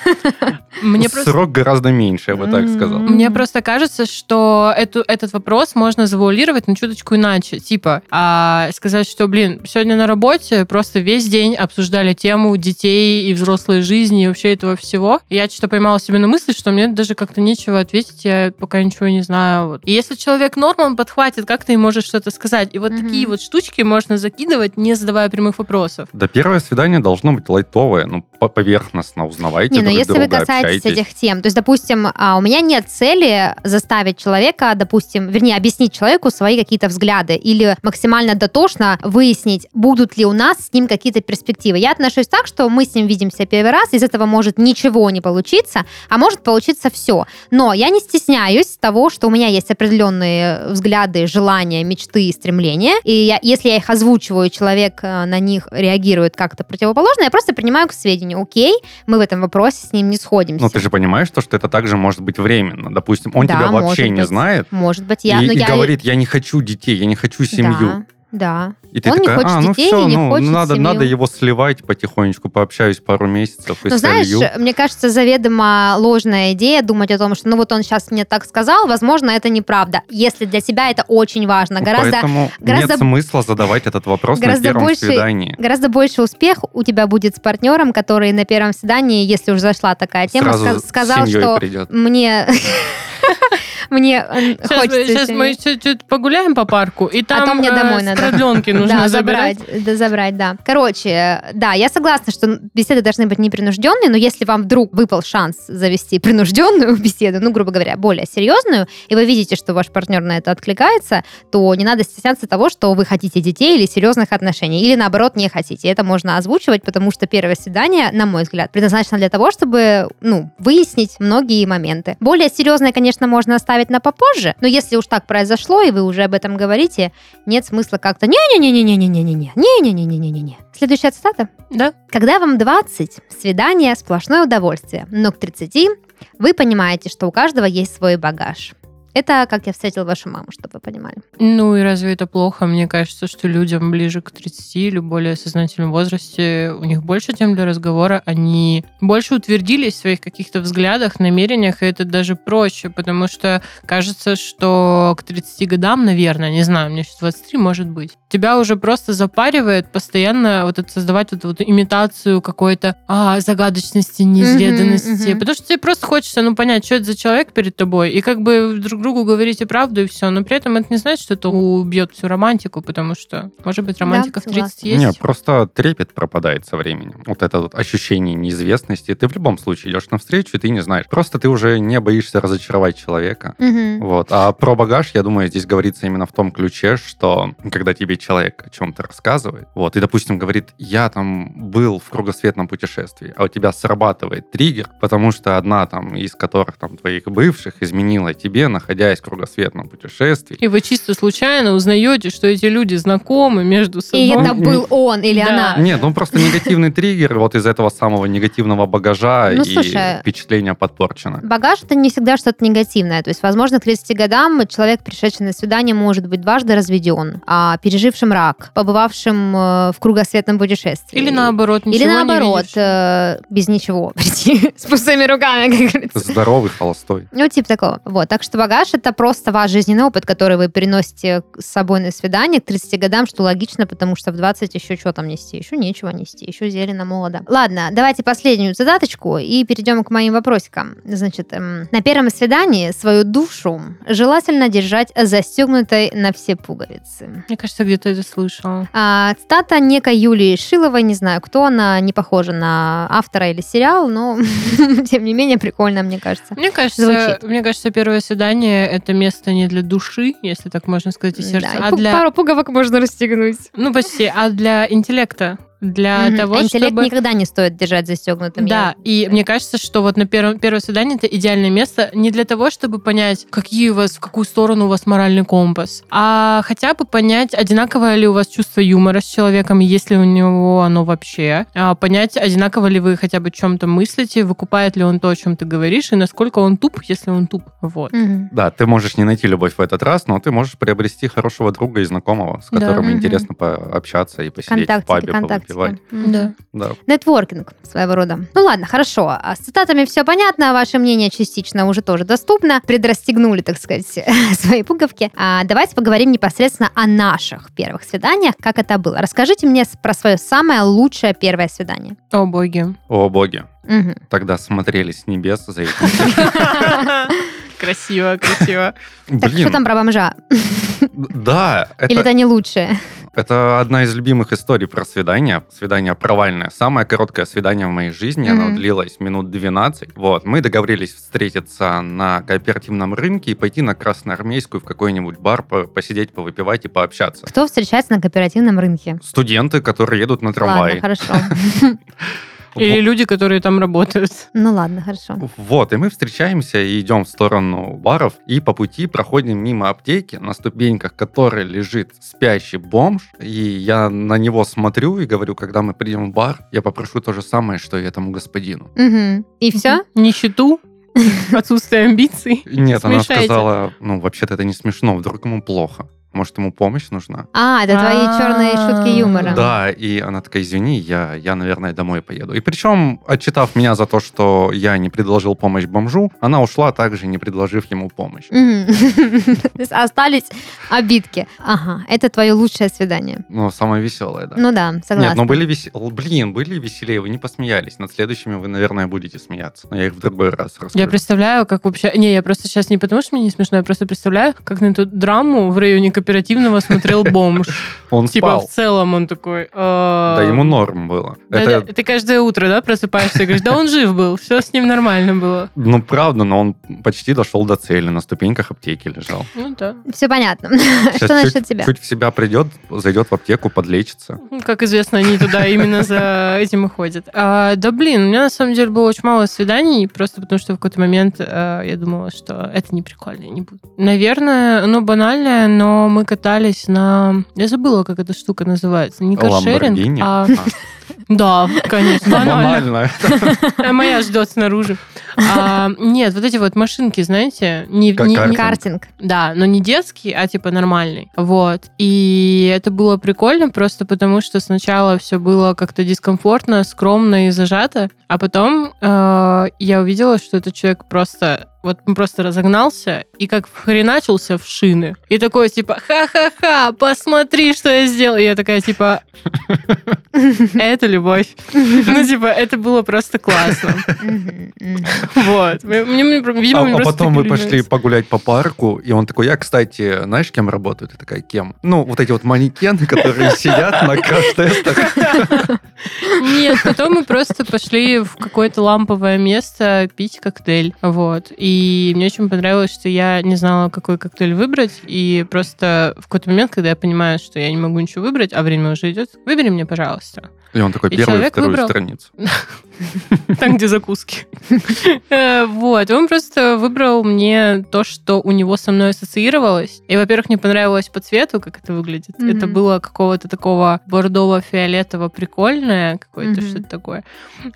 Мне просто... Срок гораздо меньше, я бы так сказал. Мне просто кажется, что эту, этот вопрос можно завуалировать на чуточку иначе. Типа, а, сказать, что, блин, сегодня на работе просто весь день обсуждали тему детей и взрослой жизни и вообще этого всего. Я что-то поймала себе на мысли, что мне даже как-то нечего ответить, я пока ничего не знаю. Вот. И если человек норм, он подхватит, как ты можешь что-то сказать. И вот Мгм. такие вот штучки можно закидывать, не задавая прямых вопросов. Да первое свидание должно быть лайтовое, ну, поверхностно узнавайте Не, но друг если вы друга, касаетесь общайтесь. этих тем, то есть, допустим, а, у меня нет цели заставить человека, допустим, вернее, объяснить человеку свои какие-то взгляды или максимально дотошно выяснить, будут ли у нас с ним какие-то перспективы. Я отношусь так, что мы с ним видимся первый раз, из этого может ничего не получиться, а может получиться все. Но я не стесняюсь того, что у меня есть определенные взгляды, желания, мечты и стремления, и я- если я их озвучиваю, человек э, на них реагирует как-то противоположно, я просто принимаю к сведению, окей, мы в этом вопросе с ним не сходимся. Ну, ты же понимаешь, то, что это также может быть временно. Допустим, он Да, тебя вообще не быть. знает Может быть, я... и, и я... говорит, я не хочу детей, я не хочу семью. Да, да. И ты Он не такая, хочет а, ну детей все, не ну, хочет надо, семью». надо его сливать потихонечку, пообщаюсь пару месяцев и Но знаешь, солью. мне кажется, заведомо ложная идея думать о том, что ну вот он сейчас мне так сказал, возможно, это неправда. Если для тебя это очень важно, Ну, гораздо, Поэтому гораздо- нет смысла задавать этот вопрос на первом больше- свидании. гораздо больше успех у тебя будет с партнером, который на первом свидании, если уже зашла такая тема, Сразу ска- сказал, что придет. мне [LAUGHS] мне э, Сейчас, хочется мы, сейчас мы чуть-чуть погуляем по парку, и там А то мне э, домой надо. продленки [LAUGHS] нужно забрать. Да, забрать, да. Короче, да, я согласна, что беседы должны быть непринужденные, но если вам вдруг выпал шанс завести принужденную [LAUGHS] беседу, ну, грубо говоря, более серьезную, и вы видите, что ваш партнер на это откликается, то не надо стесняться того, что вы хотите детей или серьезных отношений, или наоборот не хотите. Это можно озвучивать, потому что первое свидание, на мой взгляд, предназначено для того, чтобы, ну, выяснить многие моменты. Более серьезное, конечно, можно оставить на попозже, но если уж так произошло, и вы уже об этом говорите, нет смысла как-то не-не-не-не-не-не-не-не, не-не-не-не-не-не. Следующая цитата. Да? Когда вам 20, свидание – сплошное удовольствие, но к 30 вы понимаете, что у каждого есть свой багаж. Это как я встретила вашу маму, чтобы вы понимали. Ну и разве это плохо? Мне кажется, что людям ближе к 30 или более сознательном возрасте у них больше тем для разговора, они больше утвердились в своих каких-то взглядах, намерениях, и это даже проще, потому что кажется, что к 30 годам, наверное, не знаю, мне сейчас 23, может быть, тебя уже просто запаривает постоянно вот это создавать вот вот имитацию какой-то а, загадочности, неизведанности, мгм. потому что тебе просто хочется, ну, понять, что это за человек перед тобой, и как бы друг другу говорите правду, и все. Но при этом это не значит, что это убьет всю романтику, потому что, может быть, романтика в 30 согласна. есть. Не, просто трепет пропадает со временем. Вот это вот ощущение неизвестности. Ты в любом случае идешь навстречу, и ты не знаешь. Просто ты уже не боишься разочаровать человека. Мгм. Вот. А про багаж, я думаю, здесь говорится именно в том ключе, что когда тебе человек о чем-то рассказывает, вот, и, допустим, говорит, я там был в кругосветном путешествии, а у тебя срабатывает триггер, потому что одна там из которых там твоих бывших изменила тебе, находясь в кругосветном путешествии. И вы чисто случайно узнаете, что эти люди знакомы между собой. И это был он или да. она. Нет, ну просто негативный триггер вот из этого самого негативного багажа Ну, и слушай, впечатление подпорчено. Багаж это не всегда что-то негативное. То есть, возможно, к 30 годам человек, пришедший на свидание, может быть дважды разведен, а пережившим рак, побывавшим э, в кругосветном путешествии. Или наоборот, ничего Или не наоборот, видишь. э, без ничего [LAUGHS] прийти с пустыми руками, как говорится. Здоровый холостой. Ну, типа такого. Вот. Так что багаж это просто ваш жизненный опыт, который вы переносите с собой на свидание к 30 годам, что логично, потому что в 20 еще что там нести? Еще нечего нести, еще зелено молодо. Ладно, давайте последнюю цитаточку и перейдем к моим вопросикам. Значит, эм, на первом свидании свою душу желательно держать застегнутой на все пуговицы. Мне кажется, где-то это слышала. А, цитата некой Юлии Шиловой, не знаю, кто она, не похожа на автора или сериал, но [LAUGHS] тем не менее прикольно, мне кажется. Мне кажется, мне кажется, первое свидание это место не для души, если так можно сказать, и сердца, Да, а для Пару пуговок можно расстегнуть. ну почти, а для интеллекта, для Мгм. того, а интеллект чтобы никогда не стоит держать застегнутым. Да, и мне кажется, что вот на первом, первое свидание это идеальное место не для того, чтобы понять, какие у вас, в какую сторону у вас моральный компас, а хотя бы понять, одинаковое ли у вас чувство юмора с человеком, есть ли у него оно вообще, а понять, одинаково ли вы хотя бы о чем-то мыслите, выкупает ли он то, о чем ты говоришь, и насколько он туп, если он туп. Вот. Мгм. Да, ты можешь не найти любовь в этот раз, но ты можешь приобрести хорошего друга и знакомого, с Да. которым Мгм. интересно пообщаться и посидеть в Контактики, пабе, контактики выпивать. Мгм. Да. Да. Нетворкинг своего рода. Ну ладно, хорошо. А с цитатами все понятно, ваше мнение частично уже тоже доступно. Предрастегнули, так сказать, [LAUGHS] свои пуговки. А давайте поговорим непосредственно о наших первых свиданиях. Как это было? Расскажите мне про свое самое лучшее первое свидание. О, боги. О, боги. Мгм. Тогда смотрели с небес за этим. [LAUGHS] Красиво, красиво. Так, что там про бомжа? да, Или это, это не лучшее? Это одна из любимых историй про свидание. Свидание провальное. Самое короткое свидание в моей жизни. Оно Мгм. длилось минут 12. Вот. Мы договорились встретиться на кооперативном рынке и пойти на Красноармейскую в какой-нибудь бар, по- посидеть, повыпивать и пообщаться. Кто встречается на кооперативном рынке? Студенты, которые едут на трамвае. Ладно, хорошо. [LAUGHS] [LAUGHS] Или люди, которые там работают. Ну ладно, хорошо. Вот, и мы встречаемся и идем в сторону баров, и по пути проходим мимо аптеки, на ступеньках которой лежит спящий бомж, и я на него смотрю и говорю, когда мы придем в бар, я попрошу то же самое, что и этому господину. Мгм. И все? Нищету, [LAUGHS] отсутствие амбиций. Нет, она Смешайте. сказала, ну, вообще-то это не смешно, вдруг ему плохо. Может, ему помощь нужна? А, это твои черные шутки юмора. Да, и она такая, извини, я, я, наверное, домой поеду. И причем, отчитав меня за то, что я не предложил помощь бомжу, она ушла также, не предложив ему помощь. [LAUGHS] Остались обидки. Ага, это твое лучшее свидание. Ну, самое веселое, да. Ну да, согласна. Нет, ну были веселее. Блин, были веселее, вы не посмеялись. Над следующими вы, наверное, будете смеяться. Но я их в другой раз расскажу. Я представляю, как вообще... Не, я просто сейчас не потому, что мне не смешно, я просто представляю, как на эту драму в районе кооперативного смотрел бомж. [LAUGHS] Он Типа спал. в целом он такой... Да, Да ему норм было. Да, Это, да, ты каждое утро, да, просыпаешься и говоришь, да он жив был, все с ним нормально было. ну, правда, но он почти дошел до цели, на ступеньках аптеки лежал. Ну да. Все понятно. Сейчас Что чуть, насчет тебя? чуть в себя придет, зайдет в аптеку, подлечится. Ну, Как известно, они туда именно за этим и ходят. А, да блин, у меня на самом деле было очень мало свиданий, просто потому что в какой-то момент а, я думала, что это не прикольно, я не буду. Наверное, ну банальное, но мы катались на... Я забыла, как эта штука называется. Не каршеринг, а... Да, конечно, банально. Банально. А Моя ждет снаружи. А, нет, вот эти вот машинки, знаете, не. Картинг. да, но не детский, а типа нормальный. Вот. И это было прикольно просто потому, что сначала все было как-то дискомфортно, скромно и зажато, а потом э, я увидела, что этот человек просто вот просто разогнался и как вхреначился в шины. И такой, типа, ха-ха-ха, посмотри, что я сделал. И я такая, типа, [LAUGHS] это любовь. [LAUGHS] Ну, типа, это было просто классно. Вот. А, а потом мы пошли погулять по парку, и он такой, я, кстати, знаешь, кем работаю? Ты такая, кем? Ну, вот эти вот манекены, которые сидят на краш-тестах. [LAUGHS] Нет, потом мы просто пошли в какое-то ламповое место пить коктейль. Вот. И мне очень понравилось, что я не знала, какой коктейль выбрать. И просто в какой-то момент, когда я понимаю, что я не могу ничего выбрать, а время уже идет, выбери мне, пожалуйста. И он такой, И первую, человек вторую выбрал. страницу. [LAUGHS] Там, где закуски. Э, Вот. Он просто выбрал мне то, что у него со мной ассоциировалось. И, во-первых, мне понравилось по цвету, как это выглядит. Это было какого-то такого бордово-фиолетово прикольное, какое-то что-то такое.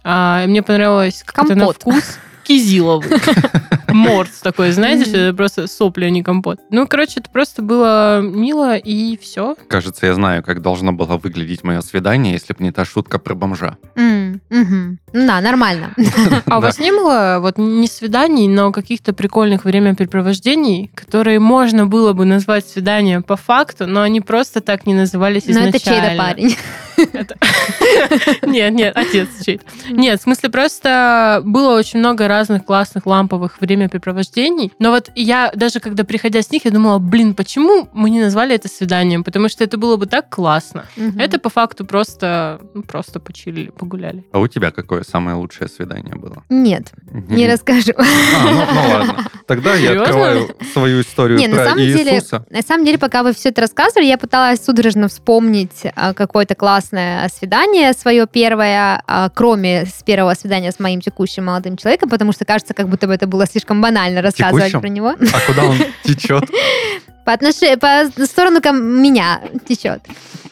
А, и мне понравилось как это на Компот. вкус кизиловый. [LAUGHS] Морс такой, знаете, что это просто сопли, а не компот. Ну, короче, это просто было мило, и все. Кажется, я знаю, как должно было выглядеть мое свидание, если бы не та шутка про бомжа. Ну Да, нормально. [LAUGHS] А у вас не было вот не свиданий, но каких-то прикольных времяпрепровождений, которые можно было бы назвать свиданием по факту, но они просто так не назывались Но изначально? это чей-то парень. [LAUGHS] [LAUGHS] Нет, нет, отец чей-то. Нет, в смысле, просто было очень много разных классных ламповых времяпрепровождений, но вот я даже когда приходя с них, я думала, блин, почему мы не назвали это свиданием? Потому что это было бы так классно. Это по факту просто, ну, просто почилили, погуляли. А у тебя какое самое лучшее свидание было? Нет, не расскажу. А, ну, ну ладно. Тогда я открываю свою историю Не, на про Иисуса. На самом деле, пока вы все это рассказывали, я пыталась судорожно вспомнить а, какое-то классное свидание свое первое, а, кроме с первого свидания с моим текущим молодым человеком, потому что кажется, как будто бы это было слишком банально рассказывать Текущим? про него. А куда он течет? [LAUGHS] По, отнош... по сторону ко меня течет.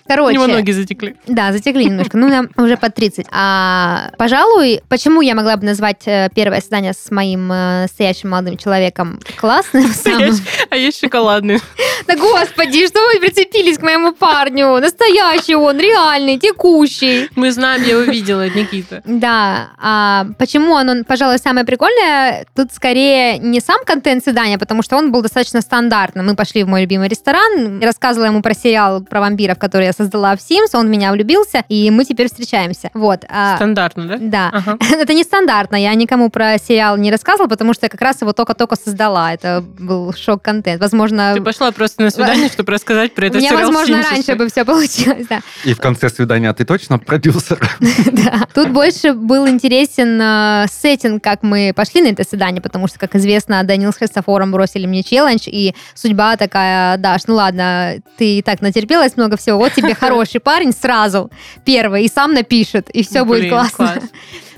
Короче, У него ноги затекли. Да, затекли немножко. Ну, нам уже под 30. А, пожалуй, почему я могла бы назвать э, первое свидание с моим э, настоящим молодым человеком классным? [LAUGHS] самым? А есть шоколадный. Да господи, что вы прицепились к моему парню? Настоящий он, реальный, текущий. Мы знаем, я увидела, Никита. Да, а почему он, он, пожалуй, самое прикольное, тут скорее не сам контент свидания, потому что он был достаточно стандартным. Мы пошли в мой любимый ресторан, рассказывала ему про сериал про вампиров, который я создала в Sims, он в меня влюбился, и мы теперь встречаемся. Вот. а- Стандартно, да? да. Ага. [LAUGHS] Это не стандартно. Я никому про сериал не рассказывала, потому что я как раз его только-только создала. Это был шок-контент. Возможно, Ты пошла просто на свидание, [LAUGHS] чтобы рассказать про этот сериал возможно, раньше бы все получилось. Да. И в конце свидания ты точно продюсер? [LAUGHS] Да. Тут больше был интересен э, сеттинг, как мы пошли на это свидание, потому что, как известно, Данил с Христофором бросили мне челлендж, и судьба такая, Даш, ну ладно, ты и так натерпелась много всего, вот тебе [LAUGHS] хороший парень сразу, первый, и сам напишет, и все будет классно. класс. [LAUGHS]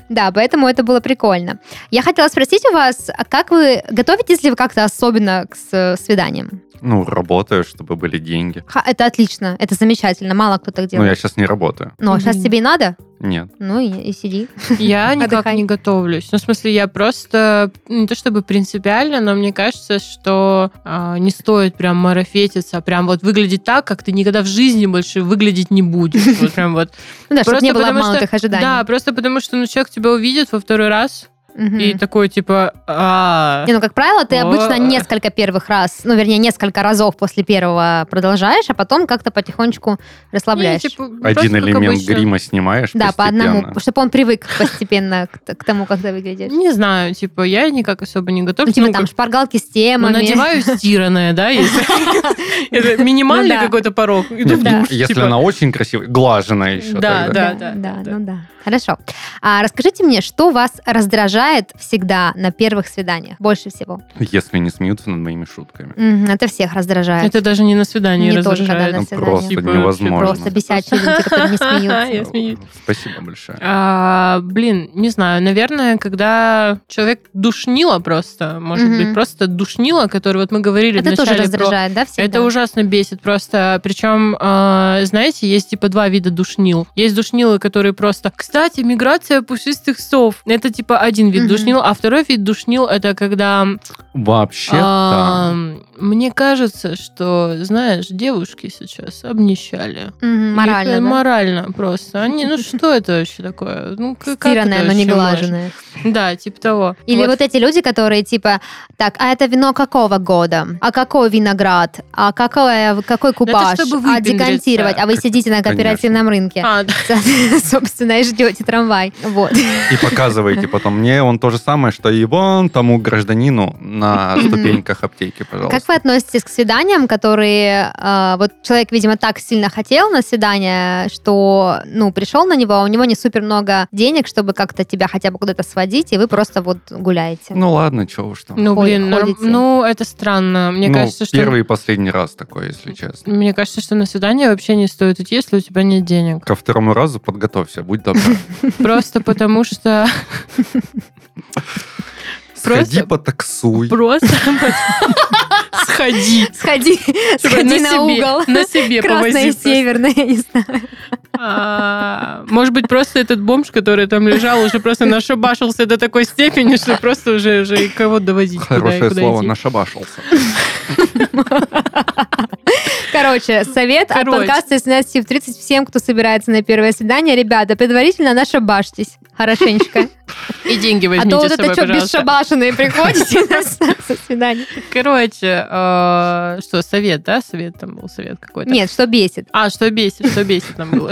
Да, поэтому это было прикольно. Я хотела спросить у вас, а как вы готовитесь ли вы как-то особенно к свиданиям? Ну, работаю, чтобы были деньги. Ха, это отлично, это замечательно, мало кто так Ну, делает. я сейчас не работаю. Но сейчас тебе и надо, Нет. ну и, и сиди. Я [LAUGHS] никак не готовлюсь. Ну, в смысле, я просто не то чтобы принципиально, но мне кажется, что а, не стоит прям марафетиться, а прям вот выглядеть так, как ты никогда в жизни больше выглядеть не будешь. Вот прям вот. [LAUGHS] Ну да, чтобы Просто не было потому что- обманутых ожиданий. Да, просто потому что ну, человек тебя увидит во второй раз Мгм. и такой типа, а, Не, ну, как правило, ты обычно несколько первых раз, ну, вернее, несколько разов после первого продолжаешь, а потом как-то потихонечку расслабляешь. не, типа, просто Один элемент обычно. грима снимаешь да, по одному, чтобы он привык постепенно к, тому, как ты выглядишь. Не знаю, типа, я никак особо не Ну, готовлюсь. типа Ну, там как- шпаргалки с ну, темами. надеваю стиранное, да, если [LAUGHS] это минимальный Ну какой-то порог. Если типа, она очень красивая, глаженная еще. Да, да. да, да. ну да. Хорошо. А расскажите мне, что вас раздражает всегда на первых свиданиях больше всего? Если не смеются над моими шутками. Мгм, это всех раздражает. Это даже не на свидании Не только раздражает. когда на Ну, свидание. просто Типа, невозможно. Просто бесячие люди, которые не [LAUGHS] смеются. Я смеюсь. Спасибо большое. А, блин, не знаю, наверное, когда человек душнило просто, может быть, просто душнило, который вот мы говорили Это тоже раздражает, да, всегда? Это ужасно бесит просто. Причем, э, знаете, есть типа два вида душнил. Есть душнилы, которые просто... Кстати, миграция пушистых сов. Это типа один вид душнил. А второй вид душнил это когда... Вообще-то... а, мне кажется, что, знаешь, девушки сейчас обнищали. Мгм, Морально, Их, да? Морально просто. Они, ну что [LAUGHS] это вообще такое? Ну, Стиранное, это но не вообще глаженное. Да, типа того. Или вот. эти люди, которые типа, так, а это вино какого года? А какой виноград? А какой, какой купаж? чтобы а декантировать? А вы сидите на кооперативном рынке. А, да. [LAUGHS] Собственно, и ждете трамвай. Вот. И показываете потом мне он то же самое, что и вон тому гражданину на ступеньках аптеки, пожалуйста. Как вы относитесь к свиданиям, которые э, вот человек, видимо, так сильно хотел на свидание, что, ну, пришел на него, а у него не супер много денег, чтобы как-то тебя хотя бы куда-то сводить, и вы просто вот гуляете. Ну ладно, чего уж там. Ну, блин, норм- ну, это странно. Мне Ну, кажется, что... Первый и последний раз такое, если честно. Мне кажется, что на свидание вообще не стоит идти, если у тебя нет денег. Ко второму разу подготовься, будь добра. Просто потому что... Сходи потаксуй. Просто [LAUGHS] сходи. Сходи, сходи на, угол. На себе Красное северное, я не знаю. А, Может быть, просто этот бомж, который там лежал, уже просто нашабашился до такой степени, что просто уже, уже и кого и Хорошее слово, нашабашился. [LAUGHS] Короче, совет от Короче. подкаста из 17 в 30 всем, кто собирается на первое свидание. Ребята, предварительно нашабашьтесь хорошенечко. И деньги А возьмите то вот это что, бесшабашенные приходите на свидание. Короче, э, что, совет, да? Совет там был, совет какой-то. Нет, что бесит. А, что бесит, что бесит там было.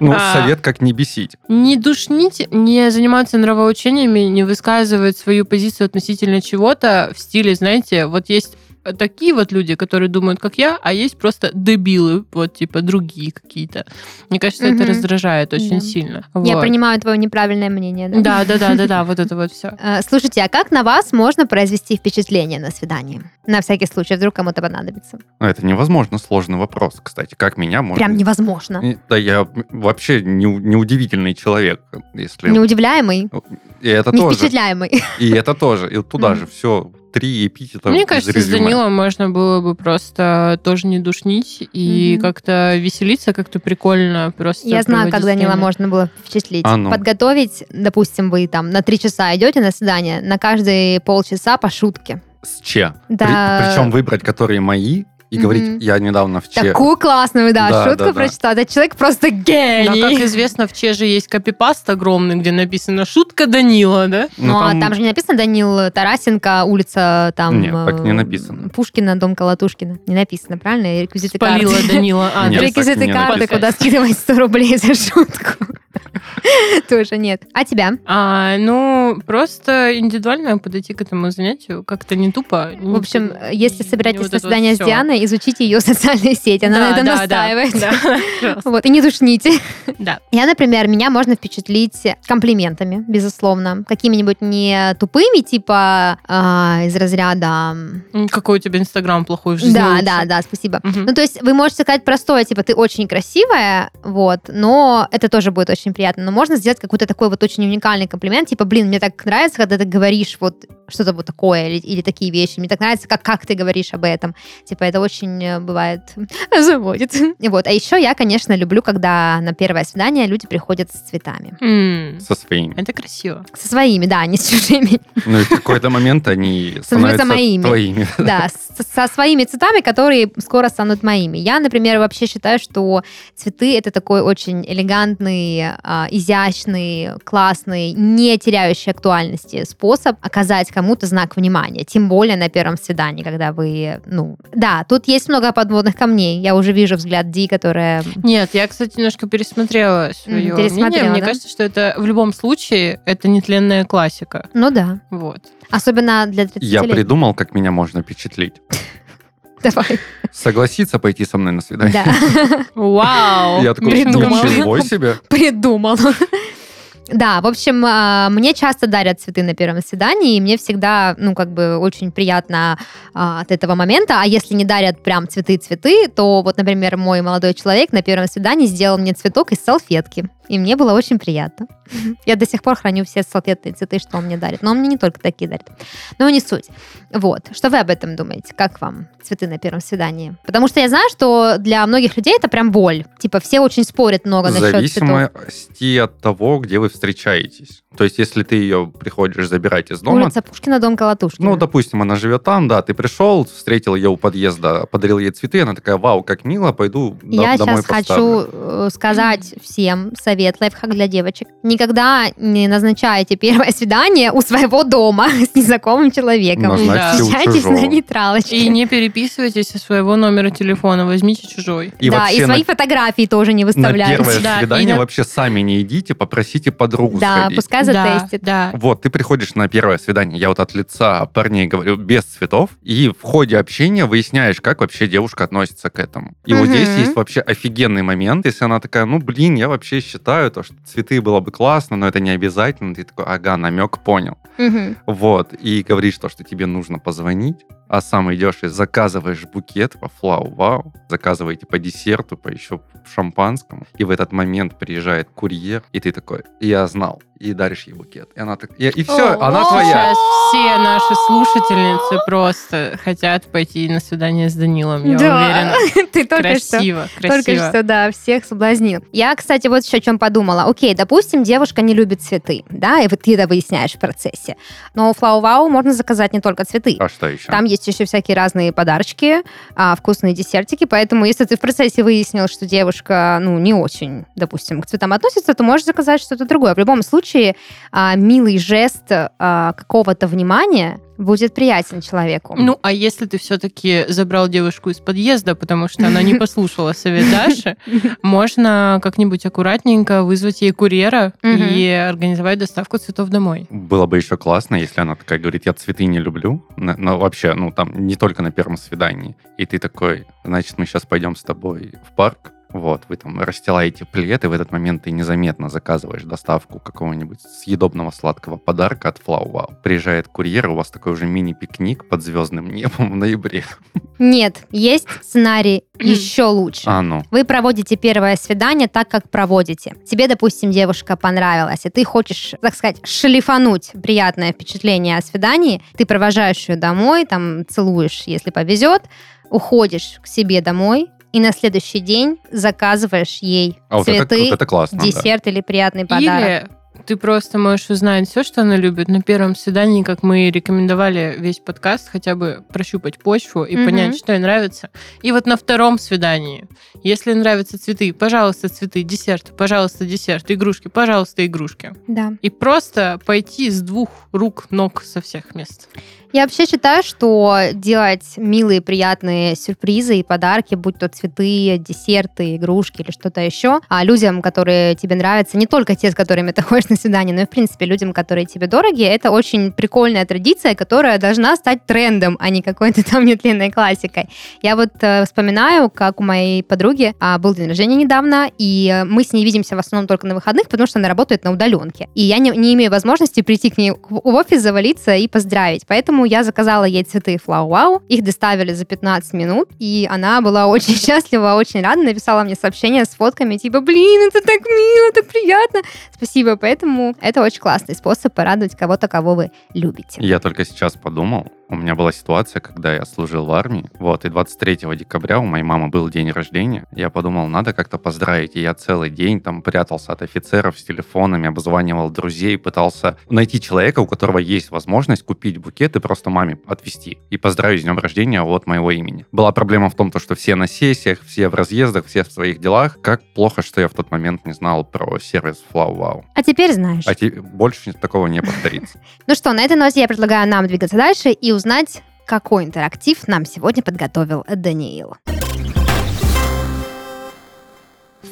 Ну, А. совет как не бесить. Не душнить, не заниматься нравоучениями, не высказывать свою позицию относительно чего-то в стиле, знаете, вот есть такие вот люди, которые думают, как я, а есть просто дебилы, вот типа другие какие-то. Мне кажется, Мгм. это раздражает очень Да. сильно. Я Вот. принимаю твое неправильное мнение. Да? Да, да, да, да, да, вот это вот все. Э, [LAUGHS] Слушайте, а как на вас можно произвести впечатление на свидании? На всякий случай, вдруг кому-то понадобится. Ну, Это невозможно сложный вопрос, кстати. Как меня можно... Прям невозможно. Да, я вообще не, неудивительный человек, если... Неудивляемый, И это не тоже. впечатляемый. И это тоже. И туда же все три эпитета Мне кажется, с резюме. Данилом можно было бы просто тоже не душнить и Мгм. как-то веселиться, как-то прикольно просто Я знаю, как Данила время. можно было впечатлить. А ну. Подготовить, допустим, вы там на три часа идете на свидание, на каждые полчаса по шутке. С Че. Да. причем выбрать, которые мои, и говорить, я недавно в Че. Такую классную, да, Да, шутку да, да. прочитал. Этот человек просто Да, гений. как известно, в Че же есть копипаст огромный, где написано «Шутка Данила», да? Ну, а там же не написано Данил Тарасенко, улица там... Нет, так не э, написано. Пушкина, дом Колотушкина. Не написано, правильно? И Реквизиты Спалила карты. Данила. А, Нет, Реквизиты карты, написано. куда скидывать 100 рублей за шутку. [LAUGHS] Тоже нет. А тебя? А, ну, просто индивидуально подойти к этому занятию как-то не тупо. В общем, если собираетесь на это вот свидание с. Дианой, изучите ее [LAUGHS] социальные сети. Она на Да, этом да, настаивает. Да. [LAUGHS] Вот, и не душните. Да. Я, например, меня можно впечатлить комплиментами, безусловно. Какими-нибудь не тупыми, типа а, из разряда... Какой у тебя Инстаграм плохой в жизни Да, да, да, спасибо. Мгм. Ну, то есть вы можете сказать простое, типа, ты очень красивая, вот, но это тоже будет очень приятно. Но можно сделать какой-то такой вот очень уникальный комплимент, типа, блин, мне так нравится, когда ты говоришь вот что-то вот такое или, или такие вещи. Мне так нравится, как, как ты говоришь об этом. Типа, это очень э, бывает [LAUGHS] заводит. И Вот. А еще я, конечно, люблю, когда на первое свидание люди приходят с цветами. Со своими. Это красиво. Со своими, да, не с чужими. Ну и в какой-то момент они [LAUGHS] Становятся моими. твоими. [LAUGHS] Да, со своими цветами, которые скоро станут моими. Я, например, вообще считаю, что цветы это такой очень элегантный, а, изящный, классный, не теряющий актуальности способ оказать кому-то знак внимания. Тем более на первом свидании, когда вы, ну, да, тут есть много подводных камней. Я уже вижу взгляд Ди, которая Нет, я, кстати, немножко пересмотрела свое пересмотрела, мнение. Мне да? кажется, что это в любом случае это нетленная классика. ну да, Вот. особенно для 30 Я придумал, как меня можно впечатлить. Давай. Согласиться пойти со мной на свидание. Да. Вау! Я такой, Придумал. ничего себе. придумал. Да, в общем, а, мне часто дарят цветы на первом свидании, и мне всегда, ну, как бы очень приятно а, от этого момента. А если не дарят прям цветы-цветы, то вот, например, мой молодой человек на первом свидании сделал мне цветок из салфетки. И мне было очень приятно. Я до сих пор храню все салфетные цветы, что он мне дарит. Но он мне не только такие дарит. Но не суть. Вот. Что вы об этом думаете? Как вам цветы на первом свидании? Потому что я знаю, что для многих людей это прям боль. Типа все очень спорят много насчет цветов. зависимости от того, где вы встречаетесь. То есть, если ты ее приходишь забирать из дома, Улица Пушкина, дом Колотушкина. ну, допустим, она живет там, да, ты пришел, встретил ее у подъезда, подарил ей цветы, она такая, вау, как мило, пойду Я домой сейчас поставлю». хочу э, сказать всем совет, лайфхак для девочек. Никогда не назначайте первое свидание у своего дома [LAUGHS] с незнакомым человеком. Назначьте Встречайтесь на нейтралочке. И не переписывайтесь со своего номера телефона, возьмите чужой. И да, и свои на, фотографии тоже не на выставляйте. первое Да, свидание на- вообще сами не идите, попросите подругу Да, сходить. пускай Да, затестит. да. Вот, ты приходишь на первое свидание, я вот от лица парней говорю, без цветов, и в ходе общения выясняешь, как вообще девушка относится к этому. И вот Мгм. здесь есть вообще офигенный момент, если она такая, ну, блин, я вообще считаю, то, что цветы было бы классно, но это не обязательно. Ты такой, ага, намек понял. Мгм. Вот, и говоришь то, что тебе нужно позвонить, а сам идешь и заказываешь букет по флау, вау, заказываете по десерту, по еще шампанскому, и в этот момент приезжает курьер, и ты такой, я знал, и даришь ей букет. И она так, и, и все, О, она твоя. Сейчас все наши слушательницы просто хотят пойти на свидание с Данилом, я уверена. [LAUGHS] Ты только что Красиво, Только красиво. что, да, всех соблазнил. Я, кстати, вот еще о чем подумала. Окей, допустим, девушка не любит цветы, да, и вот ты это выясняешь в процессе. Но у Флау Вау можно заказать не только цветы. А что еще? Там есть еще всякие разные подарочки, а, вкусные десертики, поэтому если ты в процессе выяснил, что девушка, ну, не очень, допустим, к цветам относится, то можешь заказать что-то другое. В любом случае, а, милый жест а, какого-то внимания будет приятен человеку. Ну, а если ты все-таки забрал девушку из подъезда, потому что она не [LAUGHS] послушала совет Даши, можно как-нибудь аккуратненько вызвать ей курьера и организовать доставку цветов домой. Было бы еще классно, если она такая говорит, я цветы не люблю, на- но вообще, ну, там, не только на первом свидании. И ты такой, значит, мы сейчас пойдем с тобой в парк, Вот, вы там расстилаете плед, и в этот момент ты незаметно заказываешь доставку какого-нибудь съедобного сладкого подарка от Вау. Приезжает курьер, у вас такой уже мини-пикник под звездным небом в ноябре. Нет, есть сценарий [CLEARS THROAT] еще лучше. А ну. Вы проводите первое свидание так, как проводите. Тебе, допустим, девушка понравилась, и ты хочешь, так сказать, шлифануть приятное впечатление о свидании. Ты провожаешь ее домой, там целуешь, если повезет, уходишь к себе домой, и на следующий день заказываешь ей А вот это, цветы, вот это классно. да. десерт или приятный подарок. Или ты просто можешь узнать все, что она любит на первом свидании, как мы рекомендовали весь подкаст, хотя бы прощупать почву и Мгм. понять, что ей нравится. И вот на втором свидании, если нравятся цветы, пожалуйста, цветы, десерт, пожалуйста, десерт, игрушки, пожалуйста, игрушки. Да. И просто пойти с двух рук, ног со всех мест. Я вообще считаю, что делать милые, приятные сюрпризы и подарки, будь то цветы, десерты, игрушки или что-то еще, а людям, которые тебе нравятся, не только те, с которыми ты [LAUGHS] ходишь на свидание, но и, в принципе, людям, которые тебе дороги, это очень прикольная традиция, которая должна стать трендом, а не какой-то там нетленной классикой. Я вот э, вспоминаю, как у моей подруги а, был день рождения недавно, и э, мы с ней видимся в основном только на выходных, потому что она работает на удаленке. И я не, не имею возможности прийти к ней в офис, завалиться и поздравить. Поэтому я заказала ей цветы Флау Вау. Их доставили за 15 минут, и она была очень [LAUGHS] счастлива, очень рада. Написала мне сообщение с фотками, типа, блин, это так мило, так приятно. Спасибо. Поэтому это очень классный способ порадовать кого-то, кого вы любите. Я только сейчас подумал, у меня была ситуация, когда я служил в армии, вот, и 23 декабря у моей мамы был день рождения. Я подумал, надо как-то поздравить, и я целый день там прятался от офицеров с телефонами, обзванивал друзей, пытался найти человека, у которого есть возможность купить букет и просто маме отвезти и поздравить с днем рождения от моего имени. Была проблема в том, то, что все на сессиях, все в разъездах, все в своих делах. Как плохо, что я в тот момент не знал про сервис Flow Wow. А теперь знаешь. А те- больше такого не повторится. [LAUGHS] Ну что, на этой ноте я предлагаю нам двигаться дальше и узнать, какой интерактив нам сегодня подготовил Даниил.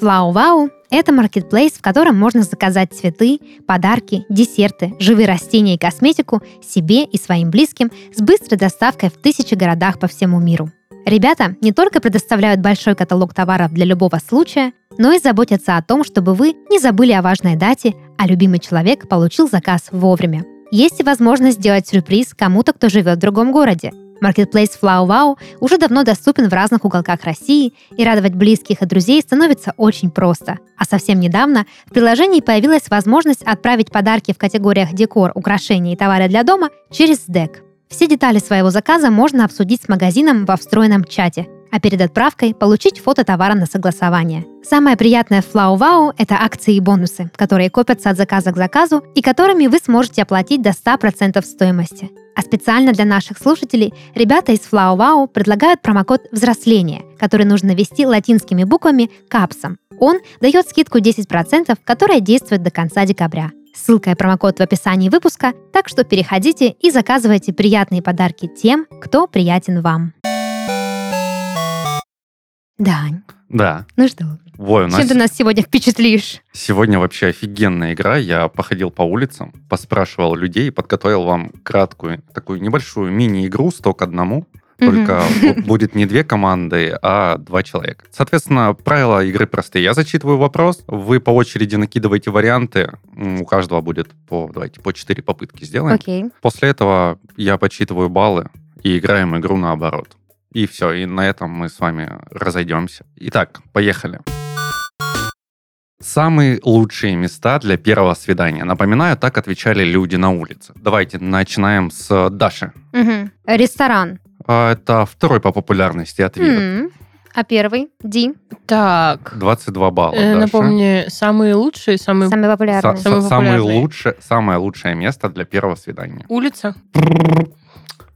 Флау-Вау – это маркетплейс, в котором можно заказать цветы, подарки, десерты, живые растения и косметику себе и своим близким с быстрой доставкой в тысячи городах по всему миру. Ребята не только предоставляют большой каталог товаров для любого случая, но и заботятся о том, чтобы вы не забыли о важной дате, а любимый человек получил заказ вовремя. Есть и возможность сделать сюрприз кому-то, кто живет в другом городе. Marketplace Flow Wow уже давно доступен в разных уголках России, и радовать близких и друзей становится очень просто. А совсем недавно в приложении появилась возможность отправить подарки в категориях декор, украшения и товары для дома через SDEC. Все детали своего заказа можно обсудить с магазином во встроенном чате, а перед отправкой получить фото товара на согласование. Самое приятное в Flow это акции и бонусы, которые копятся от заказа к заказу и которыми вы сможете оплатить до 100% стоимости. А специально для наших слушателей ребята из Flow предлагают промокод «Взросление», который нужно ввести латинскими буквами «КАПСом». Он дает скидку 10%, которая действует до конца декабря. Ссылка и промокод в описании выпуска, так что переходите и заказывайте приятные подарки тем, кто приятен вам. Дань, Да. ну что, Ой, у чем нас ты нас сегодня впечатлишь? сегодня вообще офигенная игра. Я походил по улицам, поспрашивал людей подготовил вам краткую, такую небольшую мини-игру 100 к одному. Только бу- будет не две команды, а два человека. Соответственно, правила игры простые. Я зачитываю вопрос, вы по очереди накидываете варианты. У каждого будет по, давайте, по 4 попытки сделаем. Окей. После этого я подсчитываю баллы и играем игру наоборот. И все, и на этом мы с вами разойдемся. Итак, поехали. Самые лучшие места для первого свидания. Напоминаю, так отвечали люди на улице. Давайте начинаем с Даши. Мгм. Ресторан. А, Это второй по популярности ответ. М. А первый? Ди. Так, 22 балла. э, Даша. напомни, самые лучшие, самые... Самый популярный. Са- Самый са- самое, лучшее, самое лучшее место для первого свидания. Улица? [LAUGHS]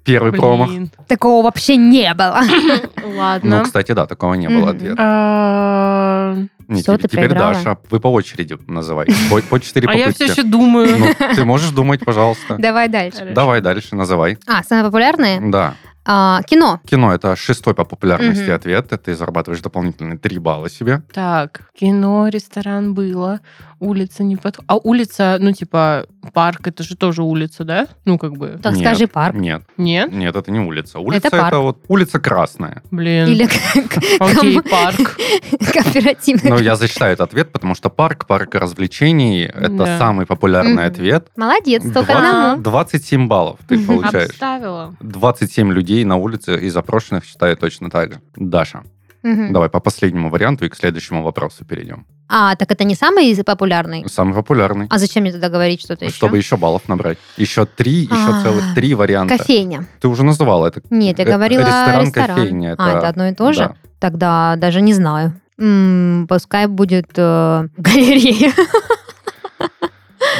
Первый промах. Блин. Такого вообще не было. [LAUGHS] Ладно. Ну, кстати, да, такого не было ответа. А теперь, ты теперь проиграла. Даша, вы по очереди называйте. По, по 4 а я все еще думаю. Ну, ты можешь думать, пожалуйста. Давай дальше. Давай дальше, называй. А, самые популярные? Да. А, кино. Кино это шестой по популярности Мгм. ответ. Ты зарабатываешь дополнительные 3 балла себе. Так, кино, ресторан было. Улица не под... А улица, ну, типа, парк, это же тоже улица, да? Ну, как бы... Так Нет. скажи парк. Нет, Нет? нет, это не улица. Улица парк. это вот улица Красная. Блин. Или [LAUGHS] как- Окей, парк. [LAUGHS] кооперативный. Но я зачитаю этот ответ, потому что парк, парк развлечений, это Да. самый популярный Мгм. ответ. Молодец, только Два- одному. 27 баллов ты Мгм. получаешь. Обставила. 27 людей на улице из опрошенных считают точно так же. Даша, Мгм. давай по последнему варианту и к следующему вопросу перейдем. А, так это не самый популярный? Самый популярный. А зачем мне тогда говорить что-то еще? Чтобы еще баллов набрать. Еще три, еще А, целых три варианта. Кофейня. Ты уже называла это. Нет, я э, говорила ресторан, ресторан. кофейня. А, это одно и то же? Да. Тогда даже не знаю. Пускай будет э, [LAUGHS] галерея.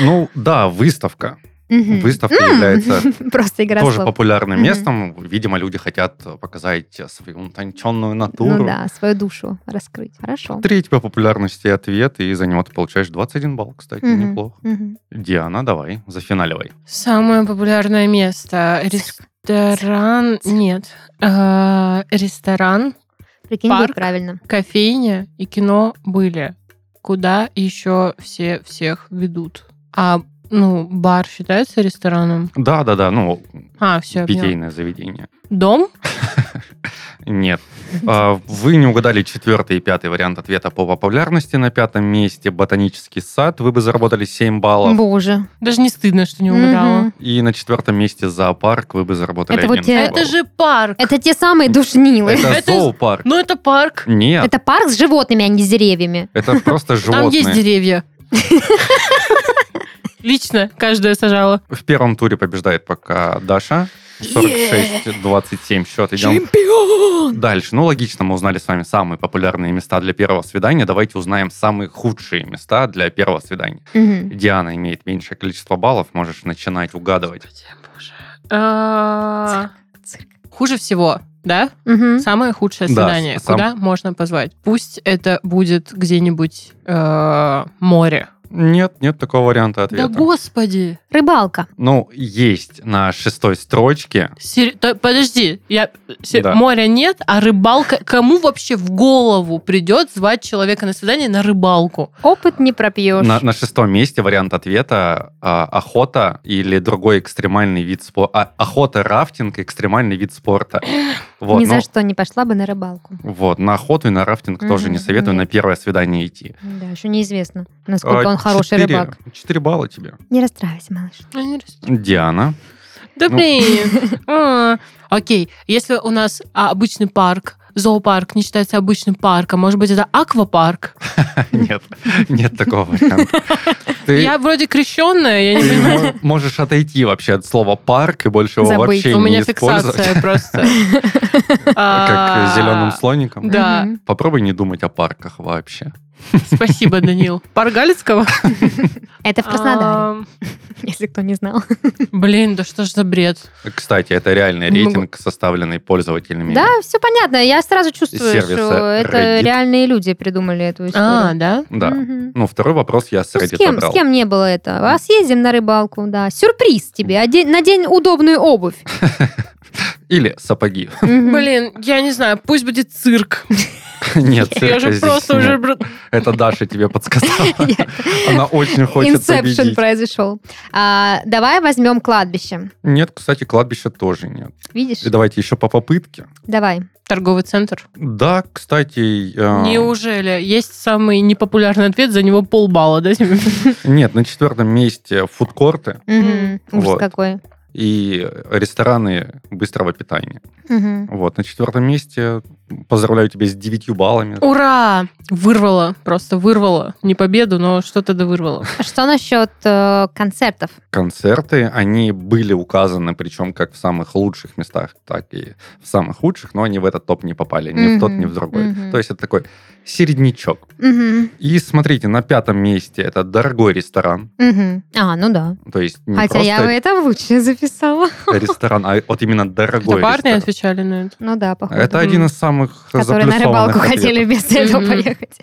Ну, да, выставка. Мгм. Выставка М, является [LAUGHS] Просто игра тоже слов. популярным местом. Видимо, люди хотят показать свою утонченную натуру. Ну да, свою душу раскрыть. Хорошо. Третий по популярности ответ, и за него ты получаешь 21 балл, кстати, Мгм. неплохо. Мгм. Диана, давай, зафиналивай. Самое популярное место. Ресторан... Нет. Э, Ресторан, Прикинь, Парк. правильно. кофейня и кино были. Куда еще все всех ведут? А, ну, бар считается рестораном? Да, да, да, ну, А, все, питейное заведение. Дом? [LAUGHS] Нет. А, Вы не угадали четвертый и пятый вариант ответа по популярности. На пятом месте ботанический сад. Вы бы заработали 7 баллов. Боже. Даже не стыдно, что не угадала. И на четвертом месте зоопарк. Вы бы заработали Это вот 11 те- Это же парк. Это те самые душнилы. Это это- зоопарк. Ну, это парк. Нет, Это парк с животными, а не с деревьями. это просто Там есть животные. деревья. [LAUGHS] Лично каждая сажала. В первом туре побеждает пока Даша. 46-27 счет. Идем Чемпион! дальше. Ну, логично, мы узнали с вами самые популярные места для первого свидания. Давайте узнаем самые худшие места для первого свидания. Мгм. Диана имеет меньшее количество баллов, можешь начинать угадывать. А, Хуже всего, да? Мгм. Самое худшее Да, свидание. с- сам- Куда можно позвать? Пусть это будет где-нибудь э, море. Нет, нет такого варианта ответа. Да господи! Рыбалка. Ну, есть на шестой строчке. Сер- Подожди, я... се- Да. моря нет, а рыбалка... Кому вообще в голову придет звать человека на свидание на рыбалку? Опыт не пропьешь. На, на шестом месте вариант ответа а, охота или другой экстремальный вид спорта. охота, рафтинг, экстремальный вид спорта. Вот, Ни за ну, что не пошла бы на рыбалку. вот, на охоту и на рафтинг тоже Мгм, не советую нет. на первое свидание идти. Да, еще неизвестно, насколько А, он хороший четыре- рыбак. Четыре балла тебе. Не расстраивайся, малыш. Ну, не рас- Диана. Да Ну. блин. [LAUGHS] А, Окей, если у нас а, обычный парк, зоопарк не считается обычным парком, может быть, это аквапарк? [LAUGHS] Нет, нет такого варианта. [LAUGHS] Я вроде крещенная, я не понимаю. мо- можешь отойти вообще от слова парк и больше его вообще У не меня использовать. фиксация [LAUGHS] просто. Как зеленым слоником. Да. Попробуй не думать о парках вообще. Спасибо, Данил. [LAUGHS] Парк Галицкого? Это в Краснодаре, А, если кто не знал. Блин, да что ж за бред? Кстати, это реальный могу. рейтинг, составленный пользователями. Да, все понятно. Я сразу чувствую, что это реальные люди придумали эту А, историю. да? Да. Мгм. Ну, второй вопрос я с Ну, Reddit с, кем, забрал. с кем не было это? А съездим на рыбалку, да. Сюрприз тебе. Одень, надень удобную обувь. [LAUGHS] Или сапоги. [LAUGHS] Блин, я не знаю, пусть будет цирк. Нет, Я цирка же здесь просто нет. уже... Это Даша тебе подсказала. [LAUGHS] Она очень хочет Инсепшн победить. произошел. А, давай возьмем кладбище. Нет, кстати, кладбища тоже нет. Видишь? И давайте еще по попытке. Давай. Торговый центр. Да, кстати... э, Неужели? Есть самый непопулярный ответ, за него полбалла, да? [LAUGHS] Нет, на четвертом месте фудкорты Мгм. Ужас Вот. какой. И рестораны быстрого питания. Мгм. Вот, на четвертом месте поздравляю тебя с девятью баллами. Ура! Вырвала, просто вырвала. Не победу, но что-то да вырвала. А [LAUGHS] Что насчет э, концертов? Концерты, они были указаны, причем как в самых лучших местах, так и в самых худших, но они в этот топ не попали, ни в тот, ни в другой. мгм. То есть это такой середнячок. Мгм. И смотрите, на пятом месте это дорогой ресторан. Мгм. А, ну да. То есть не Хотя я просто это лучше записала. ресторан, а вот именно Это дорогой парни ресторан. отвечали на это. Ну да, походу. Это один из самых Которые на рыбалку ответов. хотели вместо этого поехать.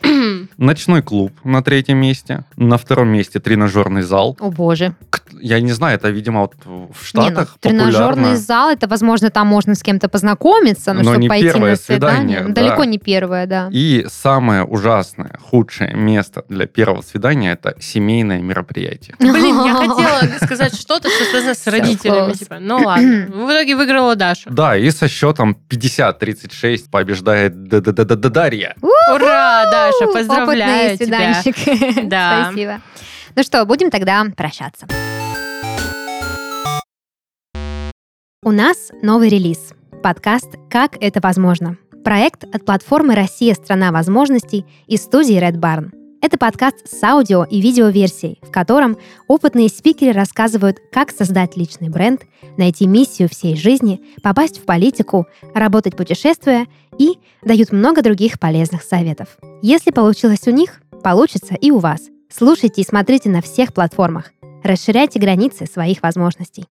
Ночной клуб на третьем месте. На втором месте тренажерный зал. О боже. Я не знаю, это, видимо, вот в Не, ну, Штатах тренажерный популярно. зал, это, возможно, там можно с кем-то познакомиться, но, Но чтобы не пойти первое на свидание. свидание, Далеко да. не первое, да. И самое ужасное, худшее место для первого свидания это семейное мероприятие. [LAUGHS] Блин, я [LAUGHS] хотела сказать что-то, что связано с родителями. Типа, ну ладно. В итоге выиграла Даша. Да, и со счетом 50-36 побеждает Дарья. Ура, Даша, Опытный поздравляю тебя. свиданщик. [LAUGHS] Да. Спасибо. Ну что, будем тогда прощаться. У нас новый релиз. Подкаст «Как это возможно». Проект от платформы «Россия – страна возможностей» и студии Red Barn. Это подкаст с аудио и видеоверсией, в котором опытные спикеры рассказывают, как создать личный бренд, найти миссию всей жизни, попасть в политику, работать путешествуя и дают много других полезных советов. Если получилось у них, получится и у вас. Слушайте и смотрите на всех платформах. Расширяйте границы своих возможностей.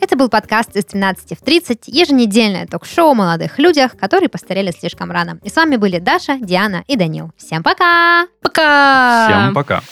Это был подкаст из 13 в 30, еженедельное ток-шоу о молодых людях, которые постарели слишком рано. И с вами были Даша, Диана и Данил. Всем пока! Пока! Всем пока.